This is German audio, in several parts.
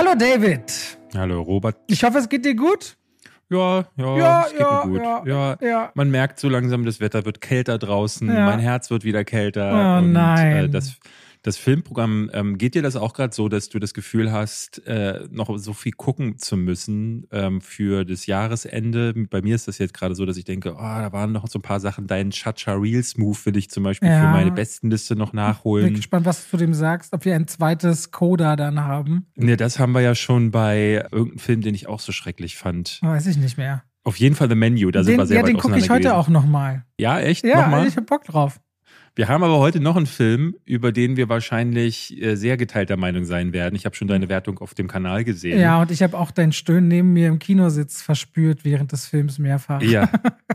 Hallo David. Hallo Robert. Ich hoffe, es geht dir gut. Ja, ja, Ja, es geht ja, mir gut. ja, Ja, ja. Man merkt so langsam, das Wetter wird kälter draußen, mein Herz wird wieder kälter. Oh und, nein. Äh, das, das Filmprogramm, ähm, geht dir das auch gerade so, dass du das Gefühl hast, äh, noch so viel gucken zu müssen ähm, für das Jahresende? Bei mir ist das jetzt gerade so, dass ich denke, oh, da waren noch so ein paar Sachen. Deinen Chacha Reels Move will ich zum Beispiel Ja. für meine Bestenliste noch Bin nachholen. gespannt, was du zu dem sagst, ob wir ein zweites Coda dann haben. Ne, das haben wir ja schon bei irgendeinem Film, den ich auch so schrecklich fand. Weiß ich nicht mehr. Auf jeden Fall The Menu, da sind den wir sehr ja, weit den gucke ich heute gewesen. auch nochmal. Ja, echt? Ja, Nochmal? ich hab Bock drauf. Wir haben aber heute noch einen Film, über den wir wahrscheinlich äh, sehr geteilter Meinung sein werden. Ich habe schon deine Wertung auf dem Kanal gesehen. Ja, und ich habe auch dein Stöhnen neben mir im Kinositz verspürt während des Films mehrfach. Ja.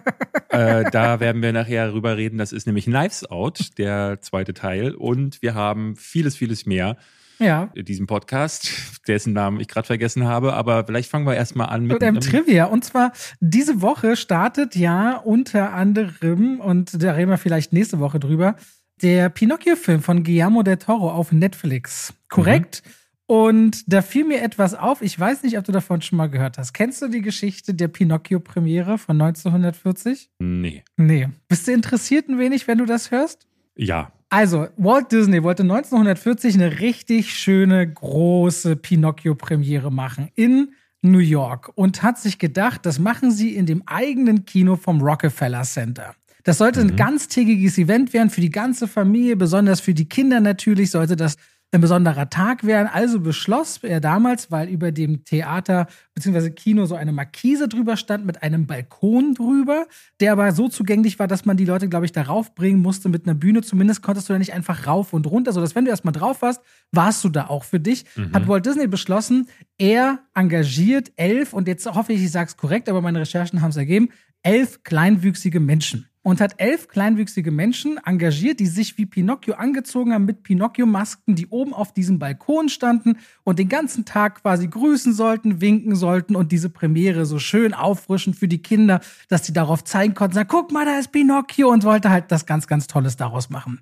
äh, da werden wir nachher drüber reden. Das ist nämlich Knives Out, der zweite Teil. Und wir haben vieles, vieles mehr Ja. in diesem Podcast, dessen Namen ich gerade vergessen habe. Aber vielleicht fangen wir erstmal an mit Mit einem Trivia. Und zwar, diese Woche startet ja unter anderem, und da reden wir vielleicht nächste Woche drüber, der Pinocchio-Film von Guillermo del Toro auf Netflix. Korrekt? Und da fiel mir etwas auf. Ich weiß nicht, ob du davon schon mal gehört hast. Kennst du die Geschichte der Pinocchio-Premiere von 1940? Nee. Nee. Bist du interessiert ein wenig, wenn du das hörst? Ja. Also, Walt Disney wollte 1940 eine richtig schöne, große Pinocchio-Premiere machen in New York und hat sich gedacht, das machen sie in dem eigenen Kino vom Rockefeller Center. Das sollte ein ganztägiges Event werden für die ganze Familie, besonders für die Kinder natürlich, sollte das ein besonderer Tag werden. Also beschloss er damals, weil über dem Theater bzw. Kino so eine Markise drüber stand mit einem Balkon drüber, der aber so zugänglich war, dass man die Leute, glaube ich, darauf bringen musste mit einer Bühne. Zumindest konntest du da nicht einfach rauf und runter, sodass wenn du erstmal drauf warst, warst du da auch für dich. Hat Walt Disney beschlossen, er engagiert elf, und jetzt hoffe ich, ich sage es korrekt, aber meine Recherchen haben es ergeben, elf kleinwüchsige Menschen und hat elf kleinwüchsige Menschen engagiert, die sich wie Pinocchio angezogen haben mit Pinocchio-Masken, die oben auf diesem Balkon standen und den ganzen Tag quasi grüßen sollten, winken sollten und diese Premiere so schön auffrischen für die Kinder, dass die darauf zeigen konnten, sagen, guck mal, da ist Pinocchio und wollte halt das ganz, ganz Tolles daraus machen.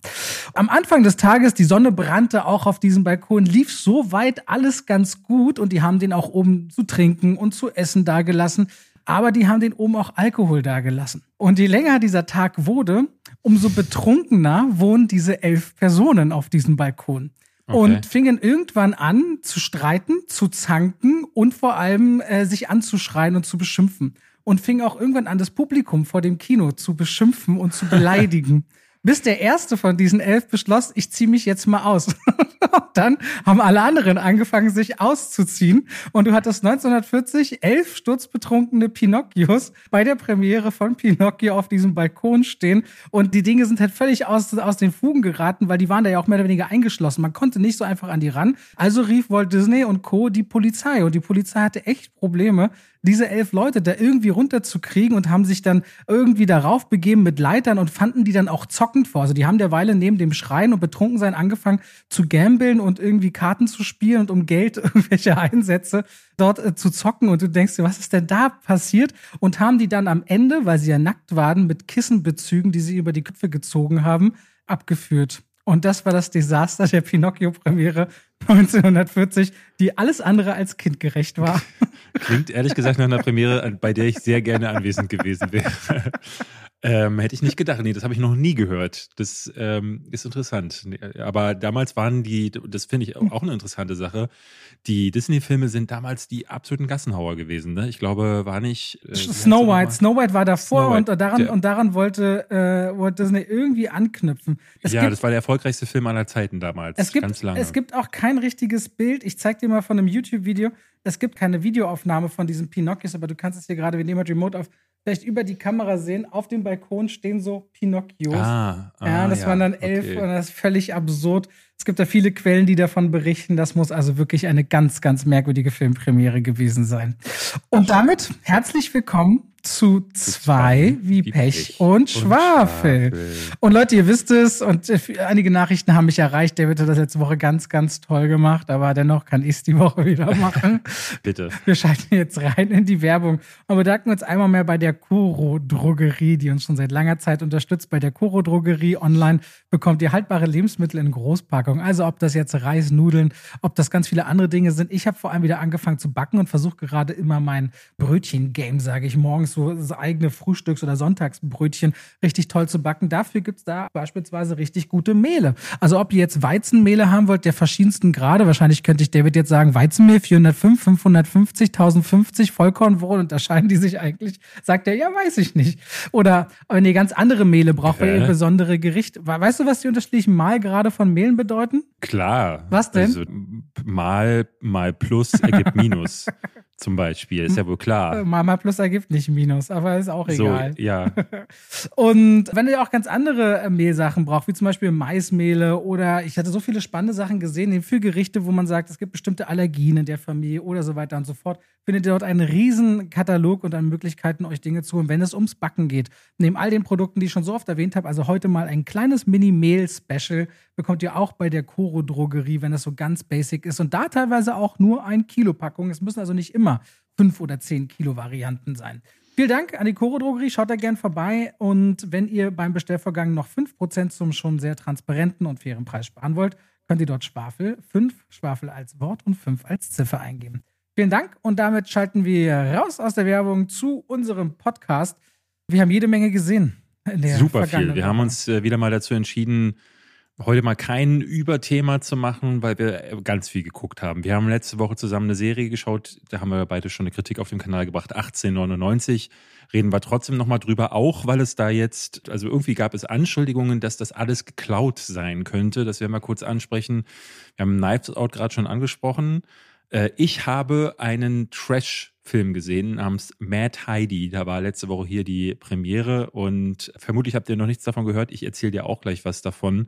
Am Anfang des Tages, die Sonne brannte auch auf diesem Balkon, lief so weit alles ganz gut und die haben den auch oben zu trinken und zu essen dagelassen aber die haben den oben auch Alkohol dagelassen. Und je länger dieser Tag wurde, umso betrunkener wohnen diese elf Personen auf diesem Balkon. Okay. Und fingen irgendwann an zu streiten, zu zanken und vor allem äh, sich anzuschreien und zu beschimpfen. Und fingen auch irgendwann an, das Publikum vor dem Kino zu beschimpfen und zu beleidigen. Bis der erste von diesen elf beschloss, ich ziehe mich jetzt mal aus. Und dann haben alle anderen angefangen, sich auszuziehen. Und du hattest 1940 elf sturzbetrunkene Pinocchios bei der Premiere von Pinocchio auf diesem Balkon stehen. Und die Dinge sind halt völlig aus, aus den Fugen geraten, weil die waren da ja auch mehr oder weniger eingeschlossen. Man konnte nicht so einfach an die ran. Also rief Walt Disney und Co. die Polizei. Und die Polizei hatte echt Probleme, diese elf Leute da irgendwie runterzukriegen und haben sich dann irgendwie darauf begeben mit Leitern und fanden die dann auch zockend vor. Also die haben derweile neben dem Schreien und Betrunkensein angefangen zu gambeln und irgendwie Karten zu spielen und um Geld irgendwelche Einsätze dort äh, zu zocken. Und du denkst dir, was ist denn da passiert? Und haben die dann am Ende, weil sie ja nackt waren, mit Kissenbezügen, die sie über die Köpfe gezogen haben, abgeführt. Und das war das Desaster der Pinocchio-Premiere 1940, die alles andere als kindgerecht war. Klingt ehrlich gesagt nach einer Premiere, bei der ich sehr gerne anwesend gewesen wäre. Ähm, hätte ich nicht gedacht. Nee, das habe ich noch nie gehört. Das ähm, ist interessant. Aber damals waren die, das finde ich auch eine interessante Sache. Die Disney-Filme sind damals die absoluten Gassenhauer gewesen. Ne? Ich glaube, war nicht. Äh, Snow White. Snow White war davor White, und daran, der- und daran wollte äh, Walt Disney irgendwie anknüpfen. Es ja, gibt, das war der erfolgreichste Film aller Zeiten damals. es gibt, ganz lange. es gibt auch kein richtiges Bild. Ich zeig dir mal von einem YouTube-Video. Es gibt keine Videoaufnahme von diesen Pinocchios, aber du kannst es hier gerade, wir nehmen mal Remote auf, vielleicht über die Kamera sehen. Auf dem Balkon stehen so Pinocchios. ah, ah, ja, das waren dann elf okay. und das ist völlig absurd. Es gibt da viele Quellen, die davon berichten. Das muss also wirklich eine ganz, ganz merkwürdige Filmpremiere gewesen sein. Und damit herzlich willkommen zu zwei wie Pech und Schwafel. Und Leute, ihr wisst es und äh, einige Nachrichten haben mich erreicht. David hat das letzte Woche ganz, ganz toll gemacht, aber dennoch kann ich es die Woche wieder machen. Bitte. Wir schalten jetzt rein in die Werbung und bedanken uns einmal mehr bei der Kuro Drogerie, die uns schon seit langer Zeit unterstützt. Bei der Kuro Drogerie online bekommt ihr haltbare Lebensmittel in Großpackungen. Also ob das jetzt Reis, Nudeln, ob das ganz viele andere Dinge sind. Ich habe vor allem wieder angefangen zu backen und versuche gerade immer mein Brötchen-Game, sage ich, morgens so das eigene Frühstücks- oder Sonntagsbrötchen richtig toll zu backen. Dafür gibt es da beispielsweise richtig gute Mehle. Also ob ihr jetzt Weizenmehle haben wollt, der verschiedensten Grade, wahrscheinlich könnte ich David jetzt sagen, Weizenmehl 405, 550, 1050 Vollkornwohl unterscheiden die sich eigentlich? Sagt er, ja, weiß ich nicht. Oder wenn ihr ganz andere Mehle braucht, weil ihr besondere Gerichte. Weißt du, was die unterschiedlichen Malgrade von Mehlen bedeuten? Klar. Was denn? Also, mal, mal plus ergibt Minus. zum Beispiel, ist ja wohl klar. Mal mal plus ergibt nicht Minus, aber ist auch egal. So, ja. Und wenn ihr auch ganz andere äh, Mehlsachen braucht, wie zum Beispiel Maismehle oder ich hatte so viele spannende Sachen gesehen, für Gerichte, wo man sagt, es gibt bestimmte Allergien in der Familie oder so weiter und so fort, findet ihr dort einen riesen Katalog und an Möglichkeiten, euch Dinge zu holen, wenn es ums Backen geht. Neben all den Produkten, die ich schon so oft erwähnt habe, also heute mal ein kleines Mini-Mehl-Special, bekommt ihr auch bei der Coro Drogerie, wenn das so ganz basic ist. Und da teilweise auch nur ein Kilo Packung. Es müssen also nicht immer fünf oder zehn Kilo Varianten sein. Vielen Dank an die Coro Drogerie. Schaut da gern vorbei. Und wenn ihr beim Bestellvorgang noch 5% zum schon sehr transparenten und fairen Preis sparen wollt, könnt ihr dort Schwafel, 5 Schwafel als Wort und 5 als Ziffer eingeben. Vielen Dank und damit schalten wir raus aus der Werbung zu unserem Podcast. Wir haben jede Menge gesehen. Super viel. Wir haben uns äh, wieder mal dazu entschieden, heute mal kein Überthema zu machen, weil wir ganz viel geguckt haben. Wir haben letzte Woche zusammen eine Serie geschaut, da haben wir beide schon eine Kritik auf dem Kanal gebracht, 1899. Reden wir trotzdem nochmal drüber, auch weil es da jetzt, also irgendwie gab es Anschuldigungen, dass das alles geklaut sein könnte. Das werden wir kurz ansprechen. Wir haben Knives Out gerade schon angesprochen. Äh, ich habe einen Trash-Film gesehen namens Mad Heidi. Da war letzte Woche hier die Premiere und vermutlich habt ihr noch nichts davon gehört. Ich erzähle dir auch gleich was davon.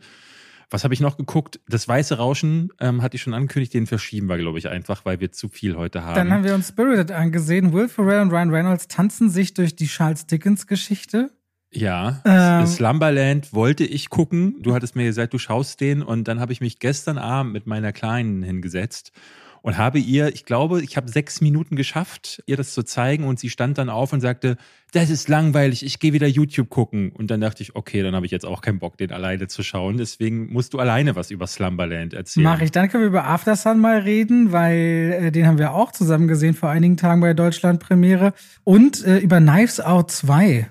Was habe ich noch geguckt? Das Weiße Rauschen ähm, hatte ich schon angekündigt, den verschieben wir, glaube ich, einfach, weil wir zu viel heute haben. Dann haben wir uns Spirited angesehen. Will Ferrell und Ryan Reynolds tanzen sich durch die Charles Dickens-Geschichte. Ja, ähm, Slumberland wollte ich gucken. Du hattest mir gesagt, du schaust den und dann habe ich mich gestern Abend mit meiner Kleinen hingesetzt und habe ihr, ich glaube, ich habe sechs Minuten geschafft, ihr das zu zeigen und sie stand dann auf und sagte, das ist langweilig, ich gehe wieder YouTube gucken. Und dann dachte ich, okay, dann habe ich jetzt auch keinen Bock, den alleine zu schauen. Deswegen musst du alleine was über Slumberland erzählen. Mach ich. Dann können wir über Aftersun mal reden, weil äh, den haben wir auch zusammen gesehen vor einigen Tagen bei Deutschland Premiere. Und äh, über Knives Out 2.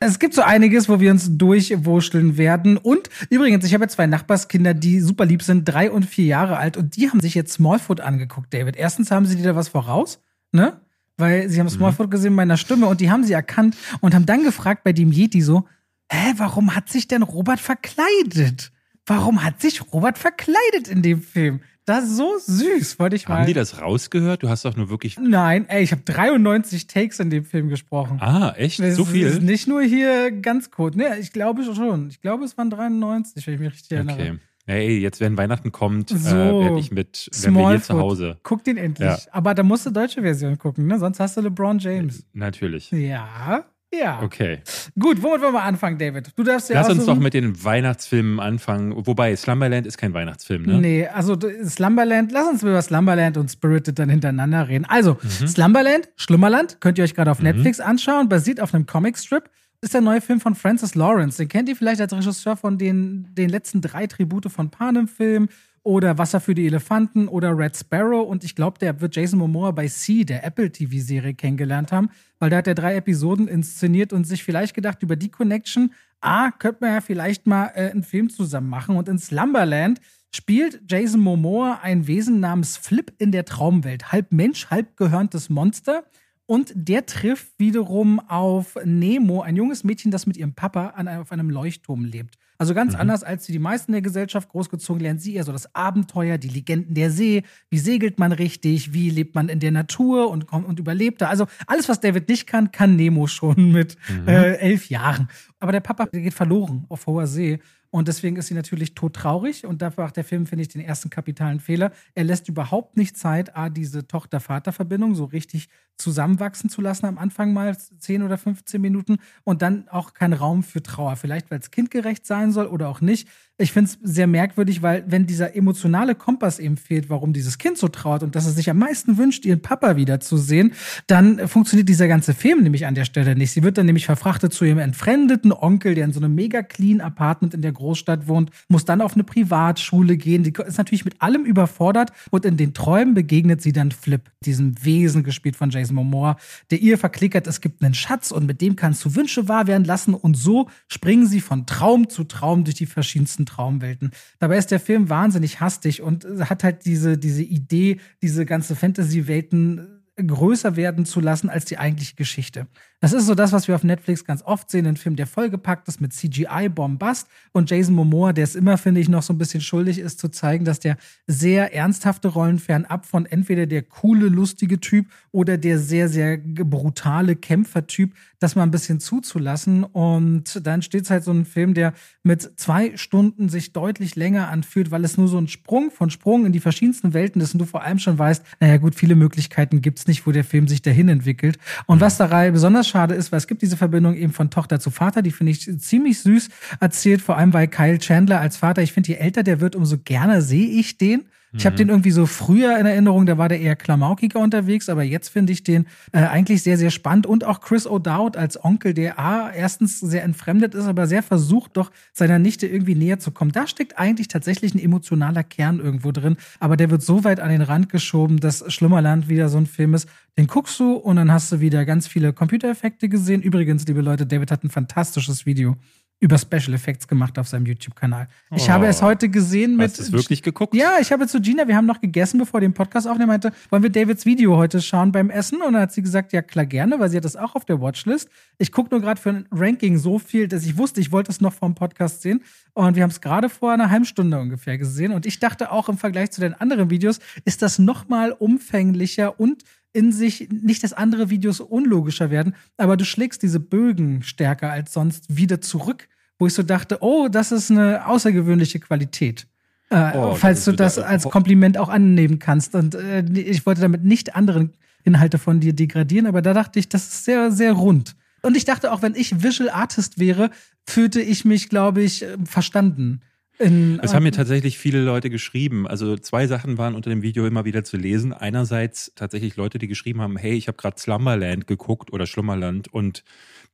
Es gibt so einiges, wo wir uns durchwurschteln werden. Und übrigens, ich habe zwei Nachbarskinder, die super lieb sind, drei und vier Jahre alt. Und die haben sich jetzt Smallfoot angeguckt, David. Erstens haben sie dir da was voraus, ne? weil sie haben mhm. Smallfoot gesehen bei meiner Stimme und die haben sie erkannt und haben dann gefragt bei dem Yeti so, hä, warum hat sich denn Robert verkleidet? Warum hat sich Robert verkleidet in dem Film? Das ist so süß, wollte ich mal. Haben die das rausgehört? Du hast doch nur wirklich. Nein, ey, ich habe 93 Takes in dem Film gesprochen. Ah, echt? Das so viel? Ist nicht nur hier ganz kurz. Ne, ich glaube schon. Ich glaube, es waren 93, wenn ich mich richtig erinnere. Okay. Hey, jetzt wenn Weihnachten kommt, äh, so, äh, werde ich mit, wenn wir hier zu Hause. Guck den endlich. Ja. Aber da musst du deutsche Version gucken, ne? Sonst hast du LeBron James. Natürlich. Ja. Ja. Okay. Gut, womit wollen wir anfangen, David? Du darfst ja Lass uns doch mit den Weihnachtsfilmen anfangen. Wobei, Slumberland ist kein Weihnachtsfilm, ne? Nee, also Slumberland, lass uns über Slumberland und Spirited dann hintereinander reden. Also, mhm. Slumberland, Schlummerland, könnt ihr euch gerade auf mhm. Netflix anschauen, basiert auf einem Comicstrip ist der neue Film von Francis Lawrence. Den kennt ihr vielleicht als Regisseur von den, den letzten drei Tribute von Panem-Film oder Wasser für die Elefanten oder Red Sparrow. Und ich glaube, der wird Jason Momoa bei C, der Apple TV-Serie, kennengelernt haben, weil da hat er drei Episoden inszeniert und sich vielleicht gedacht, über die Connection, ah, könnte man ja vielleicht mal äh, einen Film zusammen machen. Und in Slumberland spielt Jason Momoa ein Wesen namens Flip in der Traumwelt. Halb Mensch, halb gehörntes Monster. Und der trifft wiederum auf Nemo, ein junges Mädchen, das mit ihrem Papa an, auf einem Leuchtturm lebt. Also ganz mhm. anders als die meisten der Gesellschaft großgezogen, lernt sie eher so das Abenteuer, die Legenden der See. Wie segelt man richtig? Wie lebt man in der Natur und, kommt und überlebt da? Also alles, was David nicht kann, kann Nemo schon mit mhm. äh, elf Jahren. Aber der Papa der geht verloren auf hoher See. Und deswegen ist sie natürlich todtraurig. Und dafür macht der Film, finde ich, den ersten kapitalen Fehler. Er lässt überhaupt nicht Zeit, A, diese Tochter-Vater-Verbindung so richtig zusammenwachsen zu lassen am Anfang mal 10 oder 15 Minuten und dann auch kein Raum für Trauer. Vielleicht, weil es kindgerecht sein soll oder auch nicht. Ich finde es sehr merkwürdig, weil wenn dieser emotionale Kompass eben fehlt, warum dieses Kind so trauert und dass es sich am meisten wünscht, ihren Papa wiederzusehen, dann funktioniert dieser ganze Film nämlich an der Stelle nicht. Sie wird dann nämlich verfrachtet zu ihrem entfremdeten Onkel, der in so einem mega clean Apartment in der Großstadt wohnt, muss dann auf eine Privatschule gehen. Die ist natürlich mit allem überfordert und in den Träumen begegnet sie dann Flip, diesem Wesen gespielt von Jason Momoa, der ihr verklickert, es gibt einen Schatz und mit dem kannst du Wünsche wahr werden lassen und so springen sie von Traum zu Traum durch die verschiedensten Traumwelten. Dabei ist der Film wahnsinnig hastig und hat halt diese, diese Idee, diese ganze Fantasy-Welten größer werden zu lassen als die eigentliche Geschichte. Das ist so das, was wir auf Netflix ganz oft sehen, ein Film, der vollgepackt ist mit CGI-Bombast und Jason Momoa, der es immer, finde ich, noch so ein bisschen schuldig ist, zu zeigen, dass der sehr ernsthafte Rollen fernab von entweder der coole, lustige Typ oder der sehr, sehr brutale Kämpfertyp, das mal ein bisschen zuzulassen. Und dann steht es halt so ein Film, der mit zwei Stunden sich deutlich länger anfühlt, weil es nur so ein Sprung von Sprung in die verschiedensten Welten ist und du vor allem schon weißt, naja gut, viele Möglichkeiten gibt es nicht, wo der Film sich dahin entwickelt. Und was dabei besonders schade ist, weil es gibt diese Verbindung eben von Tochter zu Vater, die finde ich ziemlich süß erzählt, vor allem weil Kyle Chandler als Vater, ich finde, je älter der wird, umso gerne sehe ich den. Ich habe mhm. den irgendwie so früher in Erinnerung, da war der eher klamaukiger unterwegs, aber jetzt finde ich den äh, eigentlich sehr, sehr spannend. Und auch Chris O'Dowd als Onkel, der A, erstens sehr entfremdet ist, aber sehr versucht, doch seiner Nichte irgendwie näher zu kommen. Da steckt eigentlich tatsächlich ein emotionaler Kern irgendwo drin, aber der wird so weit an den Rand geschoben, dass Schlummerland wieder so ein Film ist, den guckst du und dann hast du wieder ganz viele Computereffekte gesehen. Übrigens, liebe Leute, David hat ein fantastisches Video über Special Effects gemacht auf seinem YouTube-Kanal. Ich oh. habe es heute gesehen mit. Hast du es wirklich geguckt? Ja, ich habe zu Gina, wir haben noch gegessen, bevor wir den Podcast aufnehmen, meinte, wollen wir Davids Video heute schauen beim Essen? Und dann hat sie gesagt, ja klar, gerne, weil sie hat das auch auf der Watchlist. Ich gucke nur gerade für ein Ranking so viel, dass ich wusste, ich wollte es noch vom Podcast sehen. Und wir haben es gerade vor einer halben Stunde ungefähr gesehen. Und ich dachte auch im Vergleich zu den anderen Videos, ist das noch mal umfänglicher und in sich nicht, dass andere Videos unlogischer werden, aber du schlägst diese Bögen stärker als sonst wieder zurück, wo ich so dachte, oh, das ist eine außergewöhnliche Qualität. Äh, oh, falls du das als Kompliment auch annehmen kannst. Und äh, ich wollte damit nicht andere Inhalte von dir degradieren, aber da dachte ich, das ist sehr, sehr rund. Und ich dachte auch, wenn ich Visual Artist wäre, fühlte ich mich, glaube ich, äh, verstanden. In, es haben mir tatsächlich viele Leute geschrieben. Also zwei Sachen waren unter dem Video immer wieder zu lesen. Einerseits tatsächlich Leute, die geschrieben haben, hey, ich habe gerade Slumberland geguckt oder Schlummerland und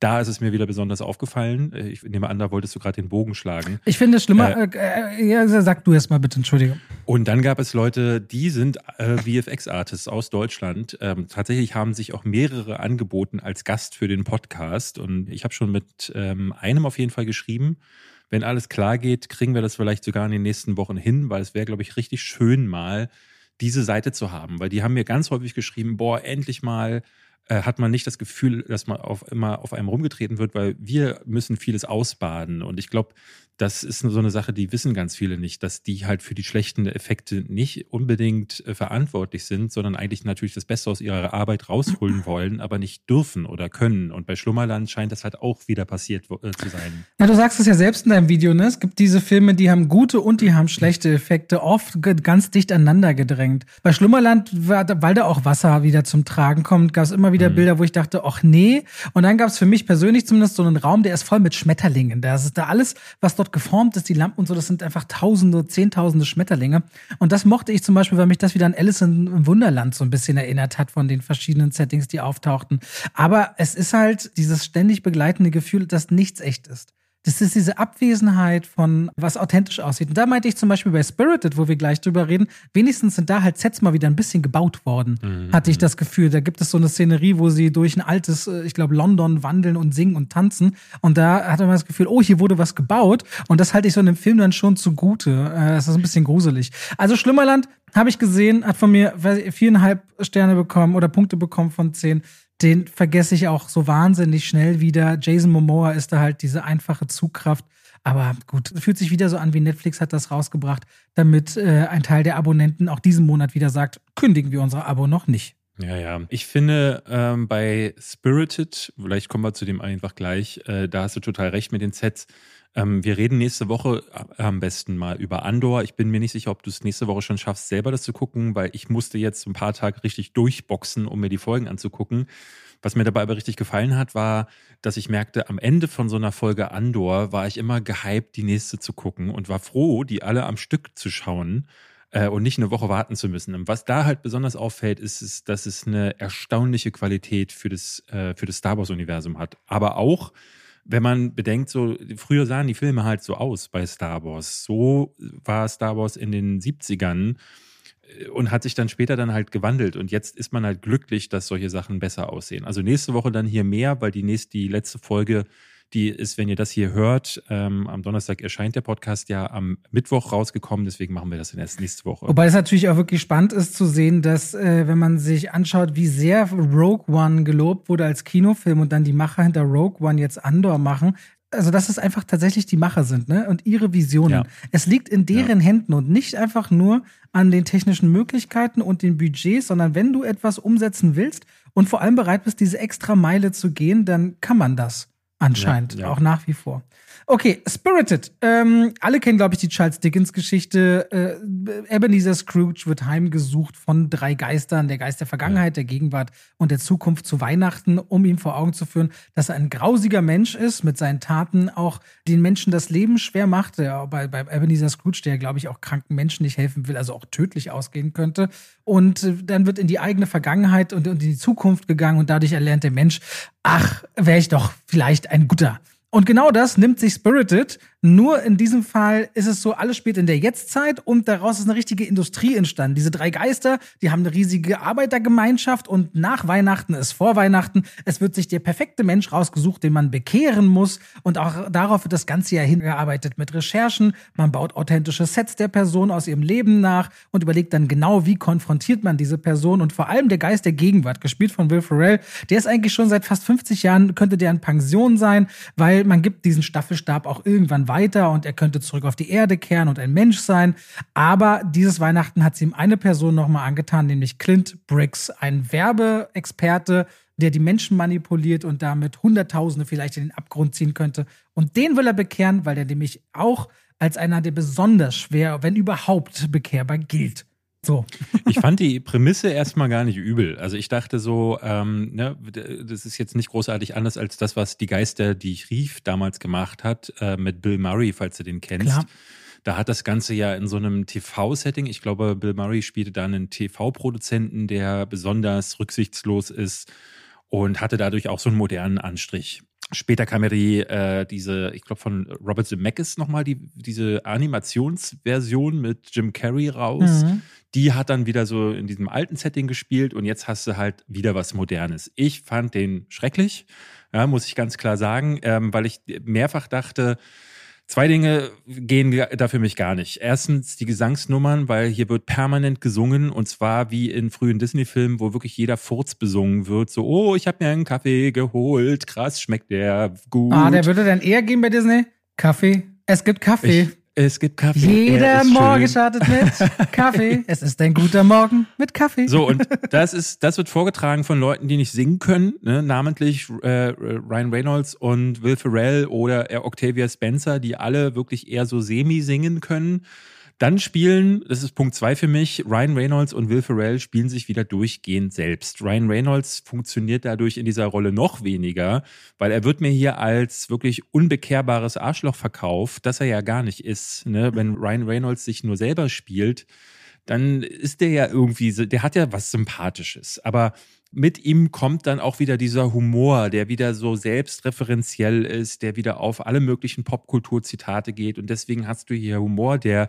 da ist es mir wieder besonders aufgefallen. Ich nehme an, da wolltest du gerade den Bogen schlagen. Ich finde es schlimmer. Äh, äh, ja, sag du erst mal bitte, Entschuldigung. Und dann gab es Leute, die sind äh, VFX-Artists aus Deutschland. Ähm, tatsächlich haben sich auch mehrere angeboten als Gast für den Podcast. Und ich habe schon mit ähm, einem auf jeden Fall geschrieben wenn alles klar geht, kriegen wir das vielleicht sogar in den nächsten Wochen hin, weil es wäre, glaube ich, richtig schön mal diese Seite zu haben, weil die haben mir ganz häufig geschrieben, boah, endlich mal äh, hat man nicht das Gefühl, dass man auf, immer auf einem rumgetreten wird, weil wir müssen vieles ausbaden. Und ich glaube, das ist so eine Sache, die wissen ganz viele nicht, dass die halt für die schlechten Effekte nicht unbedingt äh, verantwortlich sind, sondern eigentlich natürlich das Beste aus ihrer Arbeit rausholen wollen, aber nicht dürfen oder können. Und bei Schlummerland scheint das halt auch wieder passiert äh, zu sein. Ja, du sagst es ja selbst in deinem Video, ne? Es gibt diese Filme, die haben gute und die haben schlechte Effekte, oft ganz dicht aneinander gedrängt. Bei Schlummerland, weil da auch Wasser wieder zum Tragen kommt, gab es immer wieder mhm. Bilder, wo ich dachte, ach nee. Und dann gab es für mich persönlich zumindest so einen Raum, der ist voll mit Schmetterlingen. Da ist da alles, was dort dort geformt ist, die Lampen und so, das sind einfach tausende, zehntausende Schmetterlinge. Und das mochte ich zum Beispiel, weil mich das wieder an Alice im Wunderland so ein bisschen erinnert hat von den verschiedenen Settings, die auftauchten. Aber es ist halt dieses ständig begleitende Gefühl, dass nichts echt ist. Das ist diese Abwesenheit von was authentisch aussieht. Und da meinte ich zum Beispiel bei Spirited, wo wir gleich drüber reden, wenigstens sind da halt Sets mal wieder ein bisschen gebaut worden, mhm. hatte ich das Gefühl. Da gibt es so eine Szenerie, wo sie durch ein altes, äh, ich glaube, London wandeln und singen und tanzen. Und da hatte man das Gefühl, oh, hier wurde was gebaut. Und das halte ich so in dem Film dann schon zugute. Äh, das ist ein bisschen gruselig. Also Schlimmerland habe ich gesehen, hat von mir viereinhalb Sterne bekommen oder Punkte bekommen von zehn den vergesse ich auch so wahnsinnig schnell wieder. Jason Momoa ist da halt diese einfache Zugkraft. Aber gut, fühlt sich wieder so an, wie Netflix hat das rausgebracht, damit äh, ein Teil der Abonnenten auch diesen Monat wieder sagt, kündigen wir unser Abo noch nicht. Ja, ja. Ich finde ähm, bei Spirited, vielleicht kommen wir zu dem einfach gleich, äh, da hast du total recht mit den Sets. Ähm, wir reden nächste Woche am besten mal über Andor. Ich bin mir nicht sicher, ob du es nächste Woche schon schaffst, selber das zu gucken, weil ich musste jetzt ein paar Tage richtig durchboxen, um mir die Folgen anzugucken. Was mir dabei aber richtig gefallen hat, war, dass ich merkte, am Ende von so einer Folge Andor war ich immer gehypt, die nächste zu gucken und war froh, die alle am Stück zu schauen äh, und nicht eine Woche warten zu müssen. Und was da halt besonders auffällt, ist, ist dass es eine erstaunliche Qualität für das, äh, für das Star Wars-Universum hat. Aber auch, wenn man bedenkt, so früher sahen die Filme halt so aus bei Star Wars. So war Star Wars in den 70ern äh, und hat sich dann später dann halt gewandelt. Und jetzt ist man halt glücklich, dass solche Sachen besser aussehen. Also nächste Woche dann hier mehr, weil die nächste, die letzte Folge die ist, wenn ihr das hier hört, ähm, am Donnerstag erscheint der Podcast ja am Mittwoch rausgekommen, deswegen machen wir das dann erst nächste Woche. Wobei es natürlich auch wirklich spannend ist zu sehen, dass, äh, wenn man sich anschaut, wie sehr Rogue One gelobt wurde als Kinofilm und dann die Macher hinter Rogue One jetzt Andor machen, also dass es einfach tatsächlich die Macher sind, ne? Und ihre Visionen. Ja. Es liegt in deren ja. Händen und nicht einfach nur an den technischen Möglichkeiten und den Budgets, sondern wenn du etwas umsetzen willst und vor allem bereit bist, diese extra Meile zu gehen, dann kann man das. Anscheinend, ja, ja. auch nach wie vor. Okay, Spirited. Ähm, alle kennen, glaube ich, die Charles Dickens-Geschichte. Äh, Ebenezer Scrooge wird heimgesucht von drei Geistern, der Geist der Vergangenheit, ja. der Gegenwart und der Zukunft zu Weihnachten, um ihm vor Augen zu führen, dass er ein grausiger Mensch ist, mit seinen Taten auch den Menschen das Leben schwer macht. Der, bei, bei Ebenezer Scrooge, der, glaube ich, auch kranken Menschen nicht helfen will, also auch tödlich ausgehen könnte. Und äh, dann wird in die eigene Vergangenheit und, und in die Zukunft gegangen und dadurch erlernt der Mensch, ach, wäre ich doch vielleicht ein guter. Und genau das nimmt sich Spirited nur in diesem Fall ist es so, alles spielt in der Jetztzeit und daraus ist eine richtige Industrie entstanden. Diese drei Geister, die haben eine riesige Arbeitergemeinschaft und nach Weihnachten ist vor Weihnachten. Es wird sich der perfekte Mensch rausgesucht, den man bekehren muss und auch darauf wird das ganze Jahr hingearbeitet mit Recherchen. Man baut authentische Sets der Person aus ihrem Leben nach und überlegt dann genau, wie konfrontiert man diese Person und vor allem der Geist der Gegenwart, gespielt von Will Ferrell, der ist eigentlich schon seit fast 50 Jahren, könnte der in Pension sein, weil man gibt diesen Staffelstab auch irgendwann weiter und er könnte zurück auf die Erde kehren und ein Mensch sein. Aber dieses Weihnachten hat sie ihm eine Person nochmal angetan, nämlich Clint Briggs, ein Werbeexperte, der die Menschen manipuliert und damit Hunderttausende vielleicht in den Abgrund ziehen könnte. Und den will er bekehren, weil er nämlich auch als einer, der besonders schwer, wenn überhaupt, bekehrbar gilt. So. Ich fand die Prämisse erstmal gar nicht übel. Also ich dachte so, ähm, ne, das ist jetzt nicht großartig anders als das, was die Geister, die ich rief, damals gemacht hat, äh, mit Bill Murray, falls du den kennst. Klar. Da hat das Ganze ja in so einem TV-Setting, ich glaube, Bill Murray spielte da einen TV-Produzenten, der besonders rücksichtslos ist und hatte dadurch auch so einen modernen Anstrich. Später kam ja die, äh, diese, ich glaube, von Robert Zemeckis nochmal die, diese Animationsversion mit Jim Carrey raus. Mhm die hat dann wieder so in diesem alten Setting gespielt und jetzt hast du halt wieder was Modernes. Ich fand den schrecklich, ja, muss ich ganz klar sagen, ähm, weil ich mehrfach dachte, Zwei Dinge gehen da für mich gar nicht. Erstens die Gesangsnummern, weil hier wird permanent gesungen und zwar wie in frühen Disney-Filmen, wo wirklich jeder Furz besungen wird. So, oh, ich habe mir einen Kaffee geholt, krass, schmeckt der gut. Ah, der würde dann eher gehen bei Disney? Kaffee? Es gibt Kaffee. Ich, es gibt Kaffee. Jeder Morgen schön. startet mit Kaffee. es ist ein guter Morgen mit Kaffee. So, und das ist, das wird vorgetragen von Leuten, die nicht singen können, ne? namentlich äh, Ryan Reynolds und Will Ferrell oder Octavia Spencer, die alle wirklich eher so semi singen können. Dann spielen, das ist Punkt zwei für mich, Ryan Reynolds und Will Ferrell spielen sich wieder durchgehend selbst. Ryan Reynolds funktioniert dadurch in dieser Rolle noch weniger, weil er wird mir hier als wirklich unbekehrbares Arschloch verkauft, das er ja gar nicht ist. Ne? Wenn Ryan Reynolds sich nur selber spielt, dann ist der ja irgendwie, der hat ja was Sympathisches. Aber mit ihm kommt dann auch wieder dieser Humor, der wieder so selbstreferenziell ist, der wieder auf alle möglichen Popkulturzitate geht. Und deswegen hast du hier Humor, der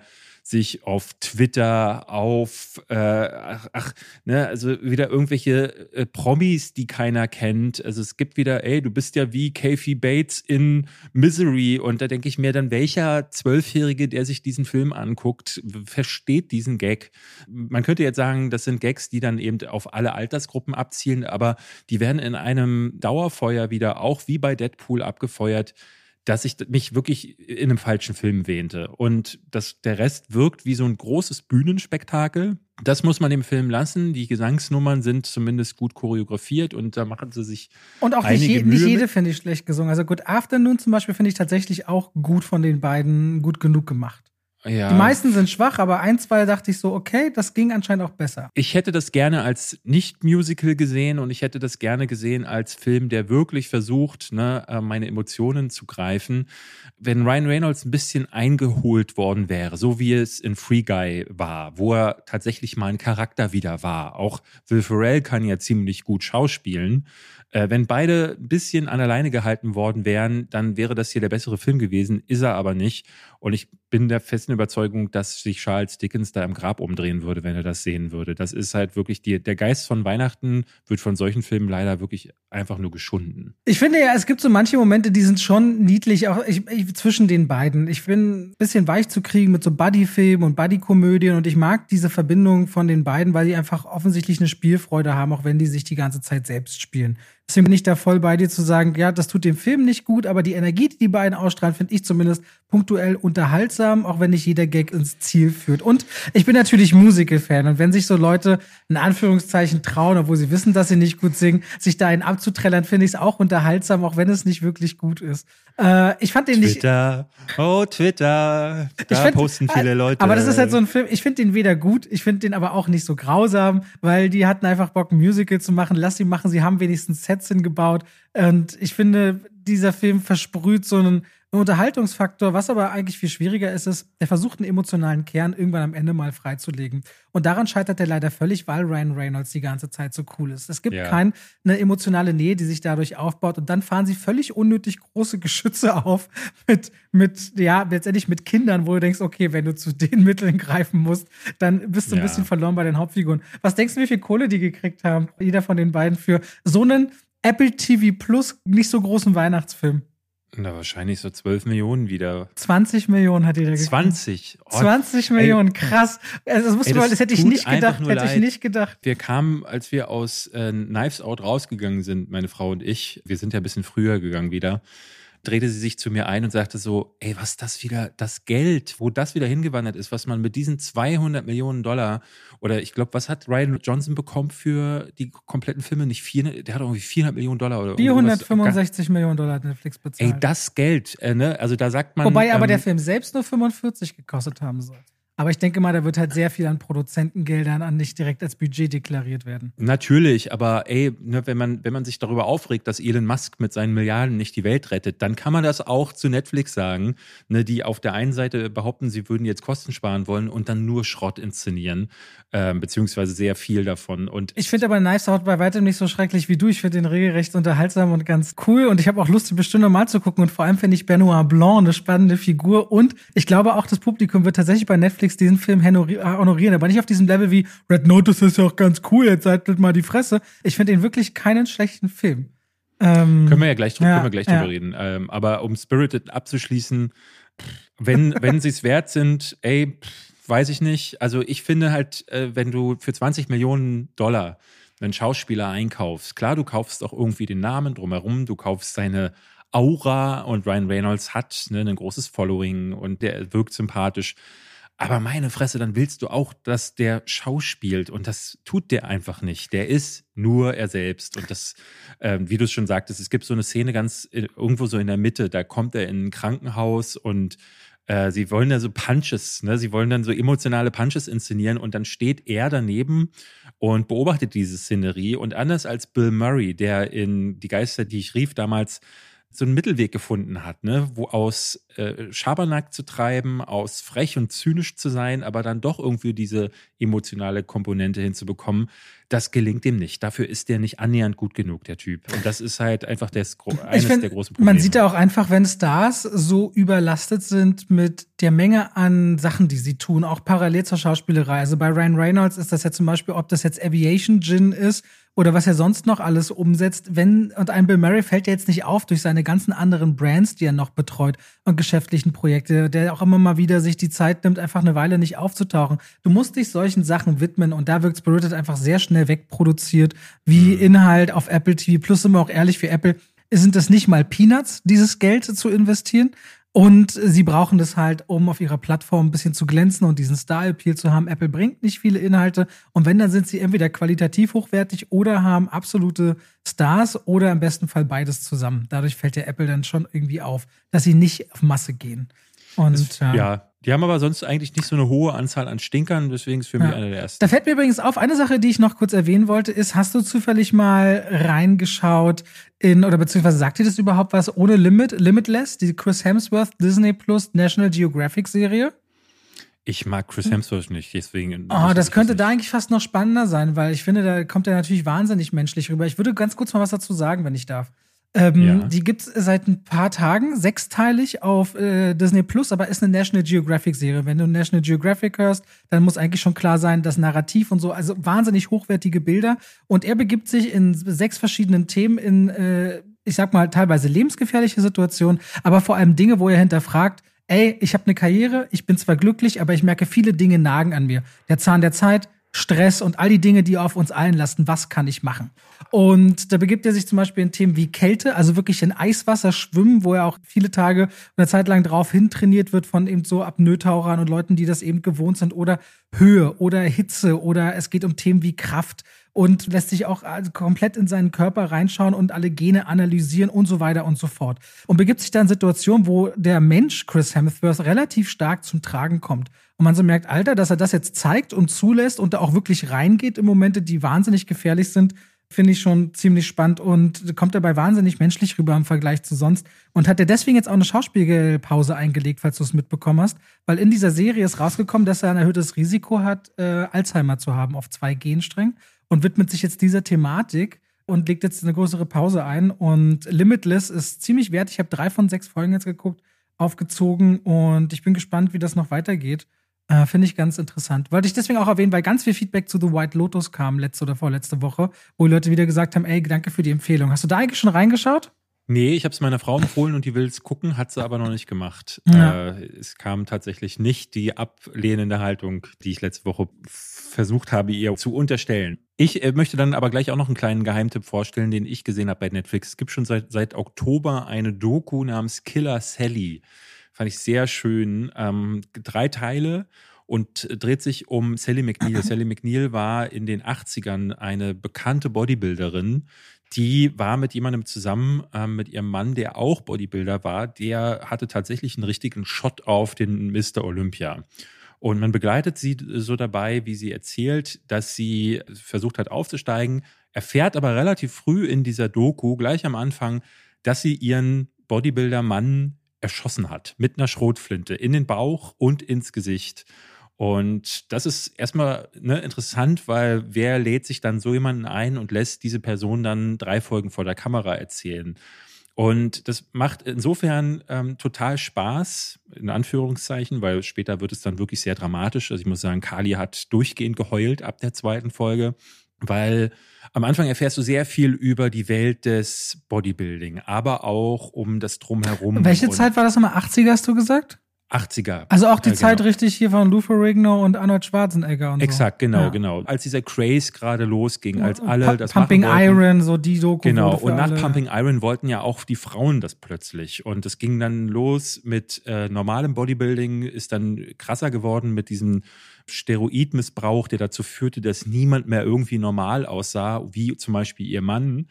sich auf Twitter, auf, äh, ach, ne, also wieder irgendwelche äh, Promis, die keiner kennt. Also es gibt wieder, ey, du bist ja wie Kathy Bates in Misery. Und da denke ich mir dann, welcher Zwölfjährige, der sich diesen Film anguckt, versteht diesen Gag? Man könnte jetzt sagen, das sind Gags, die dann eben auf alle Altersgruppen abzielen, aber die werden in einem Dauerfeuer wieder auch wie bei Deadpool abgefeuert dass ich mich wirklich in einem falschen Film wähnte. Und dass der Rest wirkt wie so ein großes Bühnenspektakel. Das muss man dem Film lassen. Die Gesangsnummern sind zumindest gut choreografiert und da machen sie sich. Und auch nicht, je, nicht jede finde ich schlecht gesungen. Also Good Afternoon zum Beispiel finde ich tatsächlich auch gut von den beiden gut genug gemacht. Ja. Die meisten sind schwach, aber ein, zwei dachte ich so, okay, das ging anscheinend auch besser. Ich hätte das gerne als Nicht-Musical gesehen und ich hätte das gerne gesehen als Film, der wirklich versucht, ne, äh, meine Emotionen zu greifen. Wenn Ryan Reynolds ein bisschen eingeholt worden wäre, so wie es in Free Guy war, wo er tatsächlich mal ein Charakter wieder war. Auch Will Ferrell kann ja ziemlich gut schauspielen. Äh, wenn beide ein bisschen an alleine gehalten worden wären, dann wäre das hier der bessere Film gewesen, ist er aber nicht. Und ich bin der festen Überzeugung, dass sich Charles Dickens da im Grab umdrehen würde, wenn er das sehen würde. Das ist halt wirklich die, der Geist von Weihnachten wird von solchen Filmen leider wirklich einfach nur geschunden. Ich finde ja, es gibt so manche Momente, die sind schon niedlich, auch ich, ich, zwischen den beiden. Ich bin ein bisschen weich zu kriegen mit so Buddy-Filmen und Buddy-Komödien und ich mag diese Verbindung von den beiden, weil die einfach offensichtlich eine Spielfreude haben, auch wenn die sich die ganze Zeit selbst spielen. Deswegen bin ich da voll bei dir zu sagen, ja, das tut dem Film nicht gut, aber die Energie, die die beiden ausstrahlen, finde ich zumindest punktuell unterhaltsam, auch wenn nicht jeder Gag ins Ziel führt. Und ich bin natürlich Musical-Fan und wenn sich so Leute in Anführungszeichen trauen, obwohl sie wissen, dass sie nicht gut singen, sich da einen abzuträllern, finde ich es auch unterhaltsam, auch wenn es nicht wirklich gut ist. Äh, ich fand den Twitter. nicht. Oh, Twitter. Da find, posten viele Leute. Aber das ist halt so ein Film, ich finde den weder gut, ich finde den aber auch nicht so grausam, weil die hatten einfach Bock, ein Musical zu machen. Lass sie machen, sie haben wenigstens Sets hingebaut. Und ich finde, dieser Film versprüht so einen Unterhaltungsfaktor, was aber eigentlich viel schwieriger ist, ist, der versucht einen emotionalen Kern irgendwann am Ende mal freizulegen. Und daran scheitert er leider völlig, weil Ryan Reynolds die ganze Zeit so cool ist. Es gibt ja. keine emotionale Nähe, die sich dadurch aufbaut. Und dann fahren sie völlig unnötig große Geschütze auf mit, mit, ja, letztendlich mit Kindern, wo du denkst, okay, wenn du zu den Mitteln greifen musst, dann bist du ein ja. bisschen verloren bei den Hauptfiguren. Was denkst du, wie viel Kohle die gekriegt haben? Jeder von den beiden für so einen Apple TV Plus nicht so großen Weihnachtsfilm. Na, wahrscheinlich so 12 Millionen wieder. 20 Millionen hat jeder gekriegt. 20. Oh, 20 Millionen, ey, krass. Also das, ey, das, mal, das hätte ich nicht gedacht. Hätte leid. ich nicht gedacht. Wir kamen, als wir aus äh, Knives Out rausgegangen sind, meine Frau und ich, wir sind ja ein bisschen früher gegangen wieder, drehte sie sich zu mir ein und sagte so, ey, was das wieder, das Geld, wo das wieder hingewandert ist, was man mit diesen 200 Millionen Dollar oder ich glaube, was hat Ryan Johnson bekommen für die kompletten Filme? Nicht vier, der hat irgendwie 400 Millionen Dollar oder 465 Millionen Dollar hat Netflix bezahlt. Ey, das Geld, äh, ne? Also da sagt man. Wobei aber ähm, der Film selbst nur 45 gekostet haben soll. Aber ich denke mal, da wird halt sehr viel an Produzentengeldern an nicht direkt als Budget deklariert werden. Natürlich, aber ey, ne, wenn, man, wenn man sich darüber aufregt, dass Elon Musk mit seinen Milliarden nicht die Welt rettet, dann kann man das auch zu Netflix sagen, ne, die auf der einen Seite behaupten, sie würden jetzt Kosten sparen wollen und dann nur Schrott inszenieren, äh, beziehungsweise sehr viel davon. Und ich finde aber Nice Out bei weitem nicht so schrecklich wie du. Ich finde den regelrecht unterhaltsam und ganz cool und ich habe auch Lust, den bestimmt nochmal zu gucken und vor allem finde ich Benoit Blanc eine spannende Figur und ich glaube auch, das Publikum wird tatsächlich bei Netflix Netflix diesen Film honorieren, aber nicht auf diesem Level wie Red Notice ist ja auch ganz cool, jetzt haltet mal die Fresse. Ich finde ihn wirklich keinen schlechten Film. Ähm, können wir ja gleich, ja, können wir gleich ja. drüber reden. Ähm, aber um Spirited abzuschließen, wenn, wenn sie es wert sind, ey, weiß ich nicht. Also ich finde halt, äh, wenn du für 20 Millionen Dollar einen Schauspieler einkaufst, klar, du kaufst auch irgendwie den Namen drumherum, du kaufst seine Aura und Ryan Reynolds hat ne, ein großes Following und der wirkt sympathisch. Aber meine Fresse, dann willst du auch, dass der schauspielt und das tut der einfach nicht. Der ist nur er selbst und das, äh, wie du es schon sagtest, es gibt so eine Szene ganz äh, irgendwo so in der Mitte, da kommt er in ein Krankenhaus und äh, sie wollen da so Punches, ne? Sie wollen dann so emotionale Punches inszenieren und dann steht er daneben und beobachtet diese Szenerie und anders als Bill Murray, der in Die Geister, die ich rief damals so einen Mittelweg gefunden hat, ne? wo aus äh, Schabernack zu treiben, aus frech und zynisch zu sein, aber dann doch irgendwie diese emotionale Komponente hinzubekommen, das gelingt ihm nicht. Dafür ist der nicht annähernd gut genug, der Typ. Und das ist halt einfach das, eines find, der großen Probleme. Man sieht ja auch einfach, wenn Stars so überlastet sind mit der Menge an Sachen, die sie tun, auch parallel zur Schauspielerei. Also bei Ryan Reynolds ist das ja zum Beispiel, ob das jetzt Aviation Gin ist oder was er sonst noch alles umsetzt, wenn, und ein Bill Murray fällt ja jetzt nicht auf durch seine ganzen anderen Brands, die er noch betreut und geschäftlichen Projekte, der auch immer mal wieder sich die Zeit nimmt, einfach eine Weile nicht aufzutauchen. Du musst dich solchen Sachen widmen und da wirkt Spirited einfach sehr schnell wegproduziert, wie mhm. Inhalt auf Apple TV Plus, immer auch ehrlich für Apple sind es nicht mal Peanuts, dieses Geld zu investieren. Und sie brauchen das halt, um auf ihrer Plattform ein bisschen zu glänzen und diesen Star-Appeal zu haben. Apple bringt nicht viele Inhalte. Und wenn, dann sind sie entweder qualitativ hochwertig oder haben absolute Stars oder im besten Fall beides zusammen. Dadurch fällt der Apple dann schon irgendwie auf, dass sie nicht auf Masse gehen. Und, das, ja, die haben aber sonst eigentlich nicht so eine hohe Anzahl an Stinkern, deswegen ist für mich einer der ersten. Da fällt mir übrigens auf, eine Sache, die ich noch kurz erwähnen wollte, ist, hast du zufällig mal reingeschaut in, oder beziehungsweise sagt dir das überhaupt was, ohne Limit, Limitless, die Chris Hemsworth Disney Plus National Geographic Serie? Ich mag Chris Hemsworth nicht, deswegen. Oh, das könnte da eigentlich fast noch spannender sein, weil ich finde, da kommt er natürlich wahnsinnig menschlich rüber. Ich würde ganz kurz mal was dazu sagen, wenn ich darf. Ähm, ja. Die gibt's seit ein paar Tagen, sechsteilig auf äh, Disney Plus, aber ist eine National Geographic Serie. Wenn du National Geographic hörst, dann muss eigentlich schon klar sein, das Narrativ und so, also wahnsinnig hochwertige Bilder. Und er begibt sich in sechs verschiedenen Themen in, äh, ich sag mal, teilweise lebensgefährliche Situationen, aber vor allem Dinge, wo er hinterfragt, ey, ich habe eine Karriere, ich bin zwar glücklich, aber ich merke, viele Dinge nagen an mir. Der Zahn der Zeit, Stress und all die Dinge, die auf uns allen lasten, was kann ich machen? Und da begibt er sich zum Beispiel in Themen wie Kälte, also wirklich in Eiswasser schwimmen, wo er auch viele Tage eine Zeit lang drauf hin trainiert wird von eben so Apnoe-Tauchern und Leuten, die das eben gewohnt sind, oder Höhe oder Hitze oder es geht um Themen wie Kraft und lässt sich auch also komplett in seinen Körper reinschauen und alle Gene analysieren und so weiter und so fort. Und begibt sich dann in Situationen, wo der Mensch Chris Hemsworth relativ stark zum Tragen kommt. Und man so merkt, Alter, dass er das jetzt zeigt und zulässt und da auch wirklich reingeht in Momente, die wahnsinnig gefährlich sind, finde ich schon ziemlich spannend und kommt dabei wahnsinnig menschlich rüber im Vergleich zu sonst. Und hat er deswegen jetzt auch eine Schauspielpause eingelegt, falls du es mitbekommen hast, weil in dieser Serie ist rausgekommen, dass er ein erhöhtes Risiko hat, äh, Alzheimer zu haben auf zwei Gensträngen und widmet sich jetzt dieser Thematik und legt jetzt eine größere Pause ein. Und Limitless ist ziemlich wert. Ich habe drei von sechs Folgen jetzt geguckt, aufgezogen und ich bin gespannt, wie das noch weitergeht. Äh, Finde ich ganz interessant. Wollte ich deswegen auch erwähnen, weil ganz viel Feedback zu The White Lotus kam letzte oder vorletzte Woche, wo die Leute wieder gesagt haben, ey, danke für die Empfehlung. Hast du da eigentlich schon reingeschaut? Nee, ich habe es meiner Frau empfohlen und die will es gucken, hat sie aber noch nicht gemacht. Ja. Äh, es kam tatsächlich nicht die ablehnende Haltung, die ich letzte Woche versucht habe, ihr zu unterstellen. Ich äh, möchte dann aber gleich auch noch einen kleinen Geheimtipp vorstellen, den ich gesehen habe bei Netflix. Es gibt schon seit, seit Oktober eine Doku namens Killer Sally. Fand ich sehr schön. Ähm, drei Teile und dreht sich um Sally McNeil. Sally McNeil war in den 80ern eine bekannte Bodybuilderin, die war mit jemandem zusammen, äh, mit ihrem Mann, der auch Bodybuilder war. Der hatte tatsächlich einen richtigen Shot auf den Mr. Olympia. Und man begleitet sie so dabei, wie sie erzählt, dass sie versucht hat aufzusteigen, erfährt aber relativ früh in dieser Doku, gleich am Anfang, dass sie ihren Bodybuilder-Mann erschossen hat mit einer Schrotflinte in den Bauch und ins Gesicht. Und das ist erstmal ne, interessant, weil wer lädt sich dann so jemanden ein und lässt diese Person dann drei Folgen vor der Kamera erzählen? Und das macht insofern ähm, total Spaß, in Anführungszeichen, weil später wird es dann wirklich sehr dramatisch. Also ich muss sagen, Kali hat durchgehend geheult ab der zweiten Folge, weil am Anfang erfährst du sehr viel über die Welt des Bodybuilding, aber auch um das Drumherum. Welche Zeit war das nochmal? 80er hast du gesagt? 80er. Also auch die ja, Zeit genau. richtig hier von Lou Ferrigno und Arnold Schwarzenegger und Exakt, so. genau, ja. genau. Als dieser Craze gerade losging, als alle P das Pumping machen wollten. Iron, so die Doku. Genau, und nach alle. Pumping Iron wollten ja auch die Frauen das plötzlich. Und es ging dann los mit äh, normalem Bodybuilding, ist dann krasser geworden mit diesem Steroidmissbrauch, der dazu führte, dass niemand mehr irgendwie normal aussah, wie zum Beispiel ihr Mann.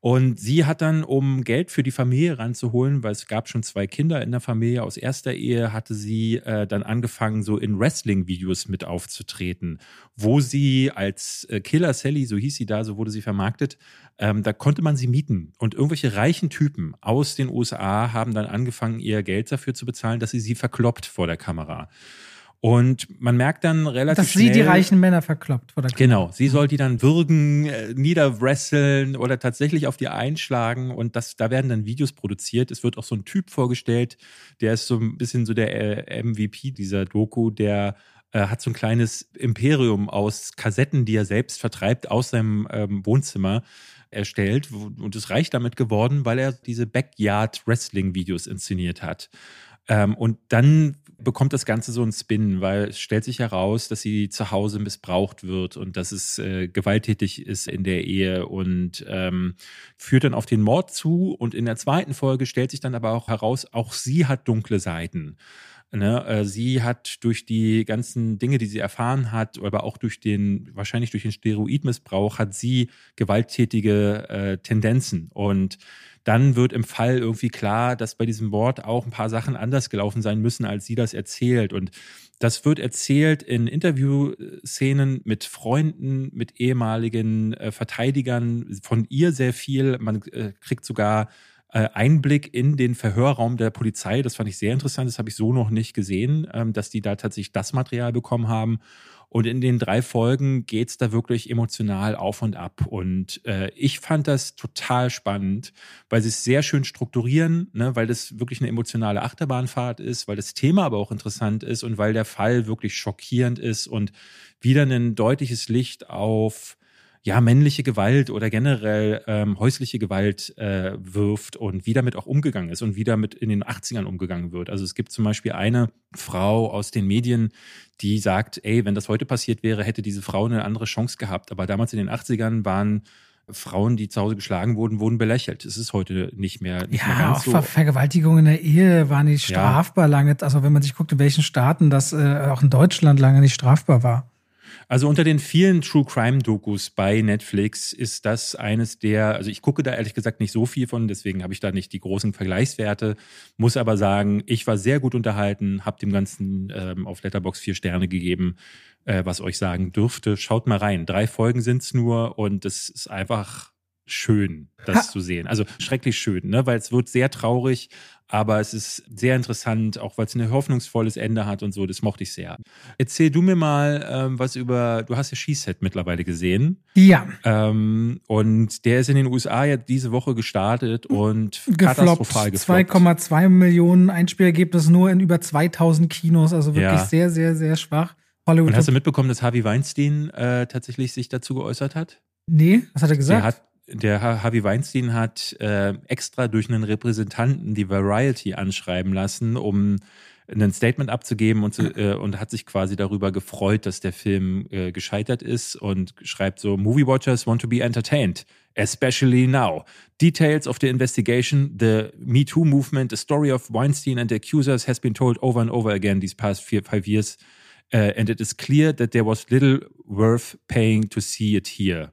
Und sie hat dann, um Geld für die Familie ranzuholen, weil es gab schon zwei Kinder in der Familie aus erster Ehe, hatte sie äh, dann angefangen, so in Wrestling-Videos mit aufzutreten, wo sie als äh, Killer Sally, so hieß sie da, so wurde sie vermarktet, ähm, da konnte man sie mieten. Und irgendwelche reichen Typen aus den USA haben dann angefangen, ihr Geld dafür zu bezahlen, dass sie sie verkloppt vor der Kamera. Und man merkt dann relativ Dass schnell, sie die reichen Männer verkloppt. Oder genau, sie soll die dann würgen, äh, niederwresteln oder tatsächlich auf die einschlagen. Und das, da werden dann Videos produziert. Es wird auch so ein Typ vorgestellt, der ist so ein bisschen so der äh, MVP dieser Doku, der äh, hat so ein kleines Imperium aus Kassetten, die er selbst vertreibt, aus seinem ähm, Wohnzimmer erstellt. Und es reicht damit geworden, weil er diese Backyard-Wrestling-Videos inszeniert hat. Ähm, und dann bekommt das Ganze so einen Spin, weil es stellt sich heraus, dass sie zu Hause missbraucht wird und dass es äh, gewalttätig ist in der Ehe und ähm, führt dann auf den Mord zu. Und in der zweiten Folge stellt sich dann aber auch heraus, auch sie hat dunkle Seiten. Ne, äh, sie hat durch die ganzen Dinge, die sie erfahren hat, aber auch durch den, wahrscheinlich durch den Steroidmissbrauch, hat sie gewalttätige äh, Tendenzen. Und dann wird im Fall irgendwie klar, dass bei diesem Wort auch ein paar Sachen anders gelaufen sein müssen, als sie das erzählt. Und das wird erzählt in Interviewszenen mit Freunden, mit ehemaligen äh, Verteidigern, von ihr sehr viel. Man äh, kriegt sogar Einblick in den Verhörraum der Polizei. Das fand ich sehr interessant. Das habe ich so noch nicht gesehen, ähm, dass die da tatsächlich das Material bekommen haben. Und in den drei Folgen geht's da wirklich emotional auf und ab. Und äh, ich fand das total spannend, weil sie es sehr schön strukturieren, ne, weil das wirklich eine emotionale Achterbahnfahrt ist, weil das Thema aber auch interessant ist und weil der Fall wirklich schockierend ist und wieder ein deutliches Licht auf ja, männliche Gewalt oder generell ähm, häusliche Gewalt äh, wirft und wie damit auch umgegangen ist und wie damit in den 80ern umgegangen wird. Also es gibt zum Beispiel eine Frau aus den Medien, die sagt, ey, wenn das heute passiert wäre, hätte diese Frau eine andere Chance gehabt. Aber damals in den 80ern waren Frauen, die zu Hause geschlagen wurden, wurden belächelt. Es ist heute nicht mehr, nicht ja, mehr auch so. Ver Vergewaltigung in der Ehe war nicht strafbar ja. lange. Also wenn man sich guckt, in welchen Staaten das äh, auch in Deutschland lange nicht strafbar war. Also unter den vielen True Crime Dokus bei Netflix ist das eines der, also ich gucke da ehrlich gesagt nicht so viel von, deswegen habe ich da nicht die großen Vergleichswerte, muss aber sagen, ich war sehr gut unterhalten, habe dem Ganzen ähm, auf Letterbox vier Sterne gegeben, äh, was euch sagen dürfte. Schaut mal rein, drei Folgen sind's nur und es ist einfach schön, das ha. zu sehen. Also schrecklich schön, ne? weil es wird sehr traurig, aber es ist sehr interessant, auch weil es ein hoffnungsvolles Ende hat und so. Das mochte ich sehr. Erzähl du mir mal ähm, was über, du hast ja She-Set mittlerweile gesehen. Ja. Ähm, und der ist in den USA ja diese Woche gestartet und gefloppt. katastrophal gefloppt. 2,2 Millionen Einspielergebnis nur in über 2000 Kinos, also wirklich ja. sehr, sehr, sehr schwach. Hollywood und hast du mitbekommen, dass Harvey Weinstein äh, tatsächlich sich dazu geäußert hat? Nee, was hat er gesagt? Der hat der Harvey Weinstein hat äh, extra durch einen Repräsentanten die Variety anschreiben lassen, um ein Statement abzugeben und, äh, und hat sich quasi darüber gefreut, dass der Film äh, gescheitert ist und schreibt so, Movie Watchers want to be entertained, especially now. Details of the investigation, the Me Too movement, the story of Weinstein and the accusers has been told over and over again these past four, five years. Uh, and it is clear that there was little worth paying to see it here.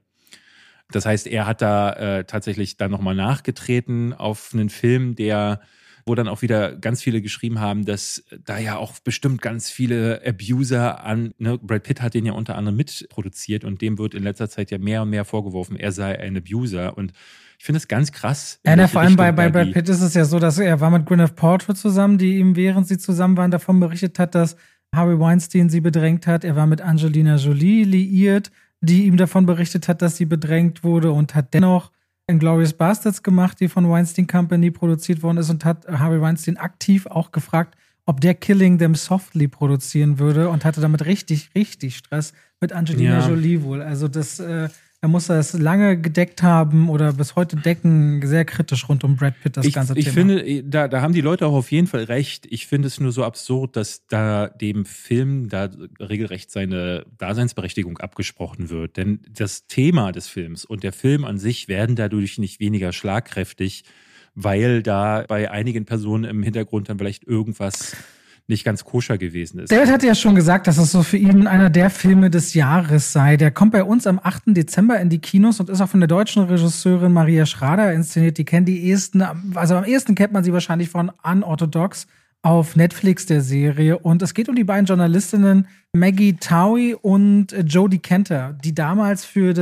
Das heißt, er hat da äh, tatsächlich dann nochmal nachgetreten auf einen Film, der wo dann auch wieder ganz viele geschrieben haben, dass da ja auch bestimmt ganz viele Abuser an, ne, Brad Pitt hat den ja unter anderem mitproduziert und dem wird in letzter Zeit ja mehr und mehr vorgeworfen, er sei ein Abuser und ich finde es ganz krass. Ja, na, vor allem bei, bei Brad Pitt ist es ja so, dass er war mit Gwyneth Paltrow zusammen, die ihm, während sie zusammen waren, davon berichtet hat, dass Harvey Weinstein sie bedrängt hat. Er war mit Angelina Jolie liiert die ihm davon berichtet hat, dass sie bedrängt wurde und hat dennoch Glorious Bastards gemacht, die von Weinstein Company produziert worden ist und hat Harvey Weinstein aktiv auch gefragt, ob der Killing Them Softly produzieren würde und hatte damit richtig, richtig Stress mit Angelina ja. Jolie wohl. Also das äh, er muss das lange gedeckt haben oder bis heute decken, sehr kritisch rund um Brad Pitt das ich, ganze ich Thema. Ich finde, da, da haben die Leute auch auf jeden Fall recht. Ich finde es nur so absurd, dass da dem Film da regelrecht seine Daseinsberechtigung abgesprochen wird. Denn das Thema des Films und der Film an sich werden dadurch nicht weniger schlagkräftig, weil da bei einigen Personen im Hintergrund dann vielleicht irgendwas nicht ganz koscher gewesen ist. David hatte ja schon gesagt, dass es so für ihn einer der Filme des Jahres sei. Der kommt bei uns am 8. Dezember in die Kinos und ist auch von der deutschen Regisseurin Maria Schrader inszeniert. Die kennen die ehesten, also am ehesten kennt man sie wahrscheinlich von Unorthodox auf Netflix der Serie. Und es geht um die beiden Journalistinnen Maggie Towie und Jodie Kenter, die damals für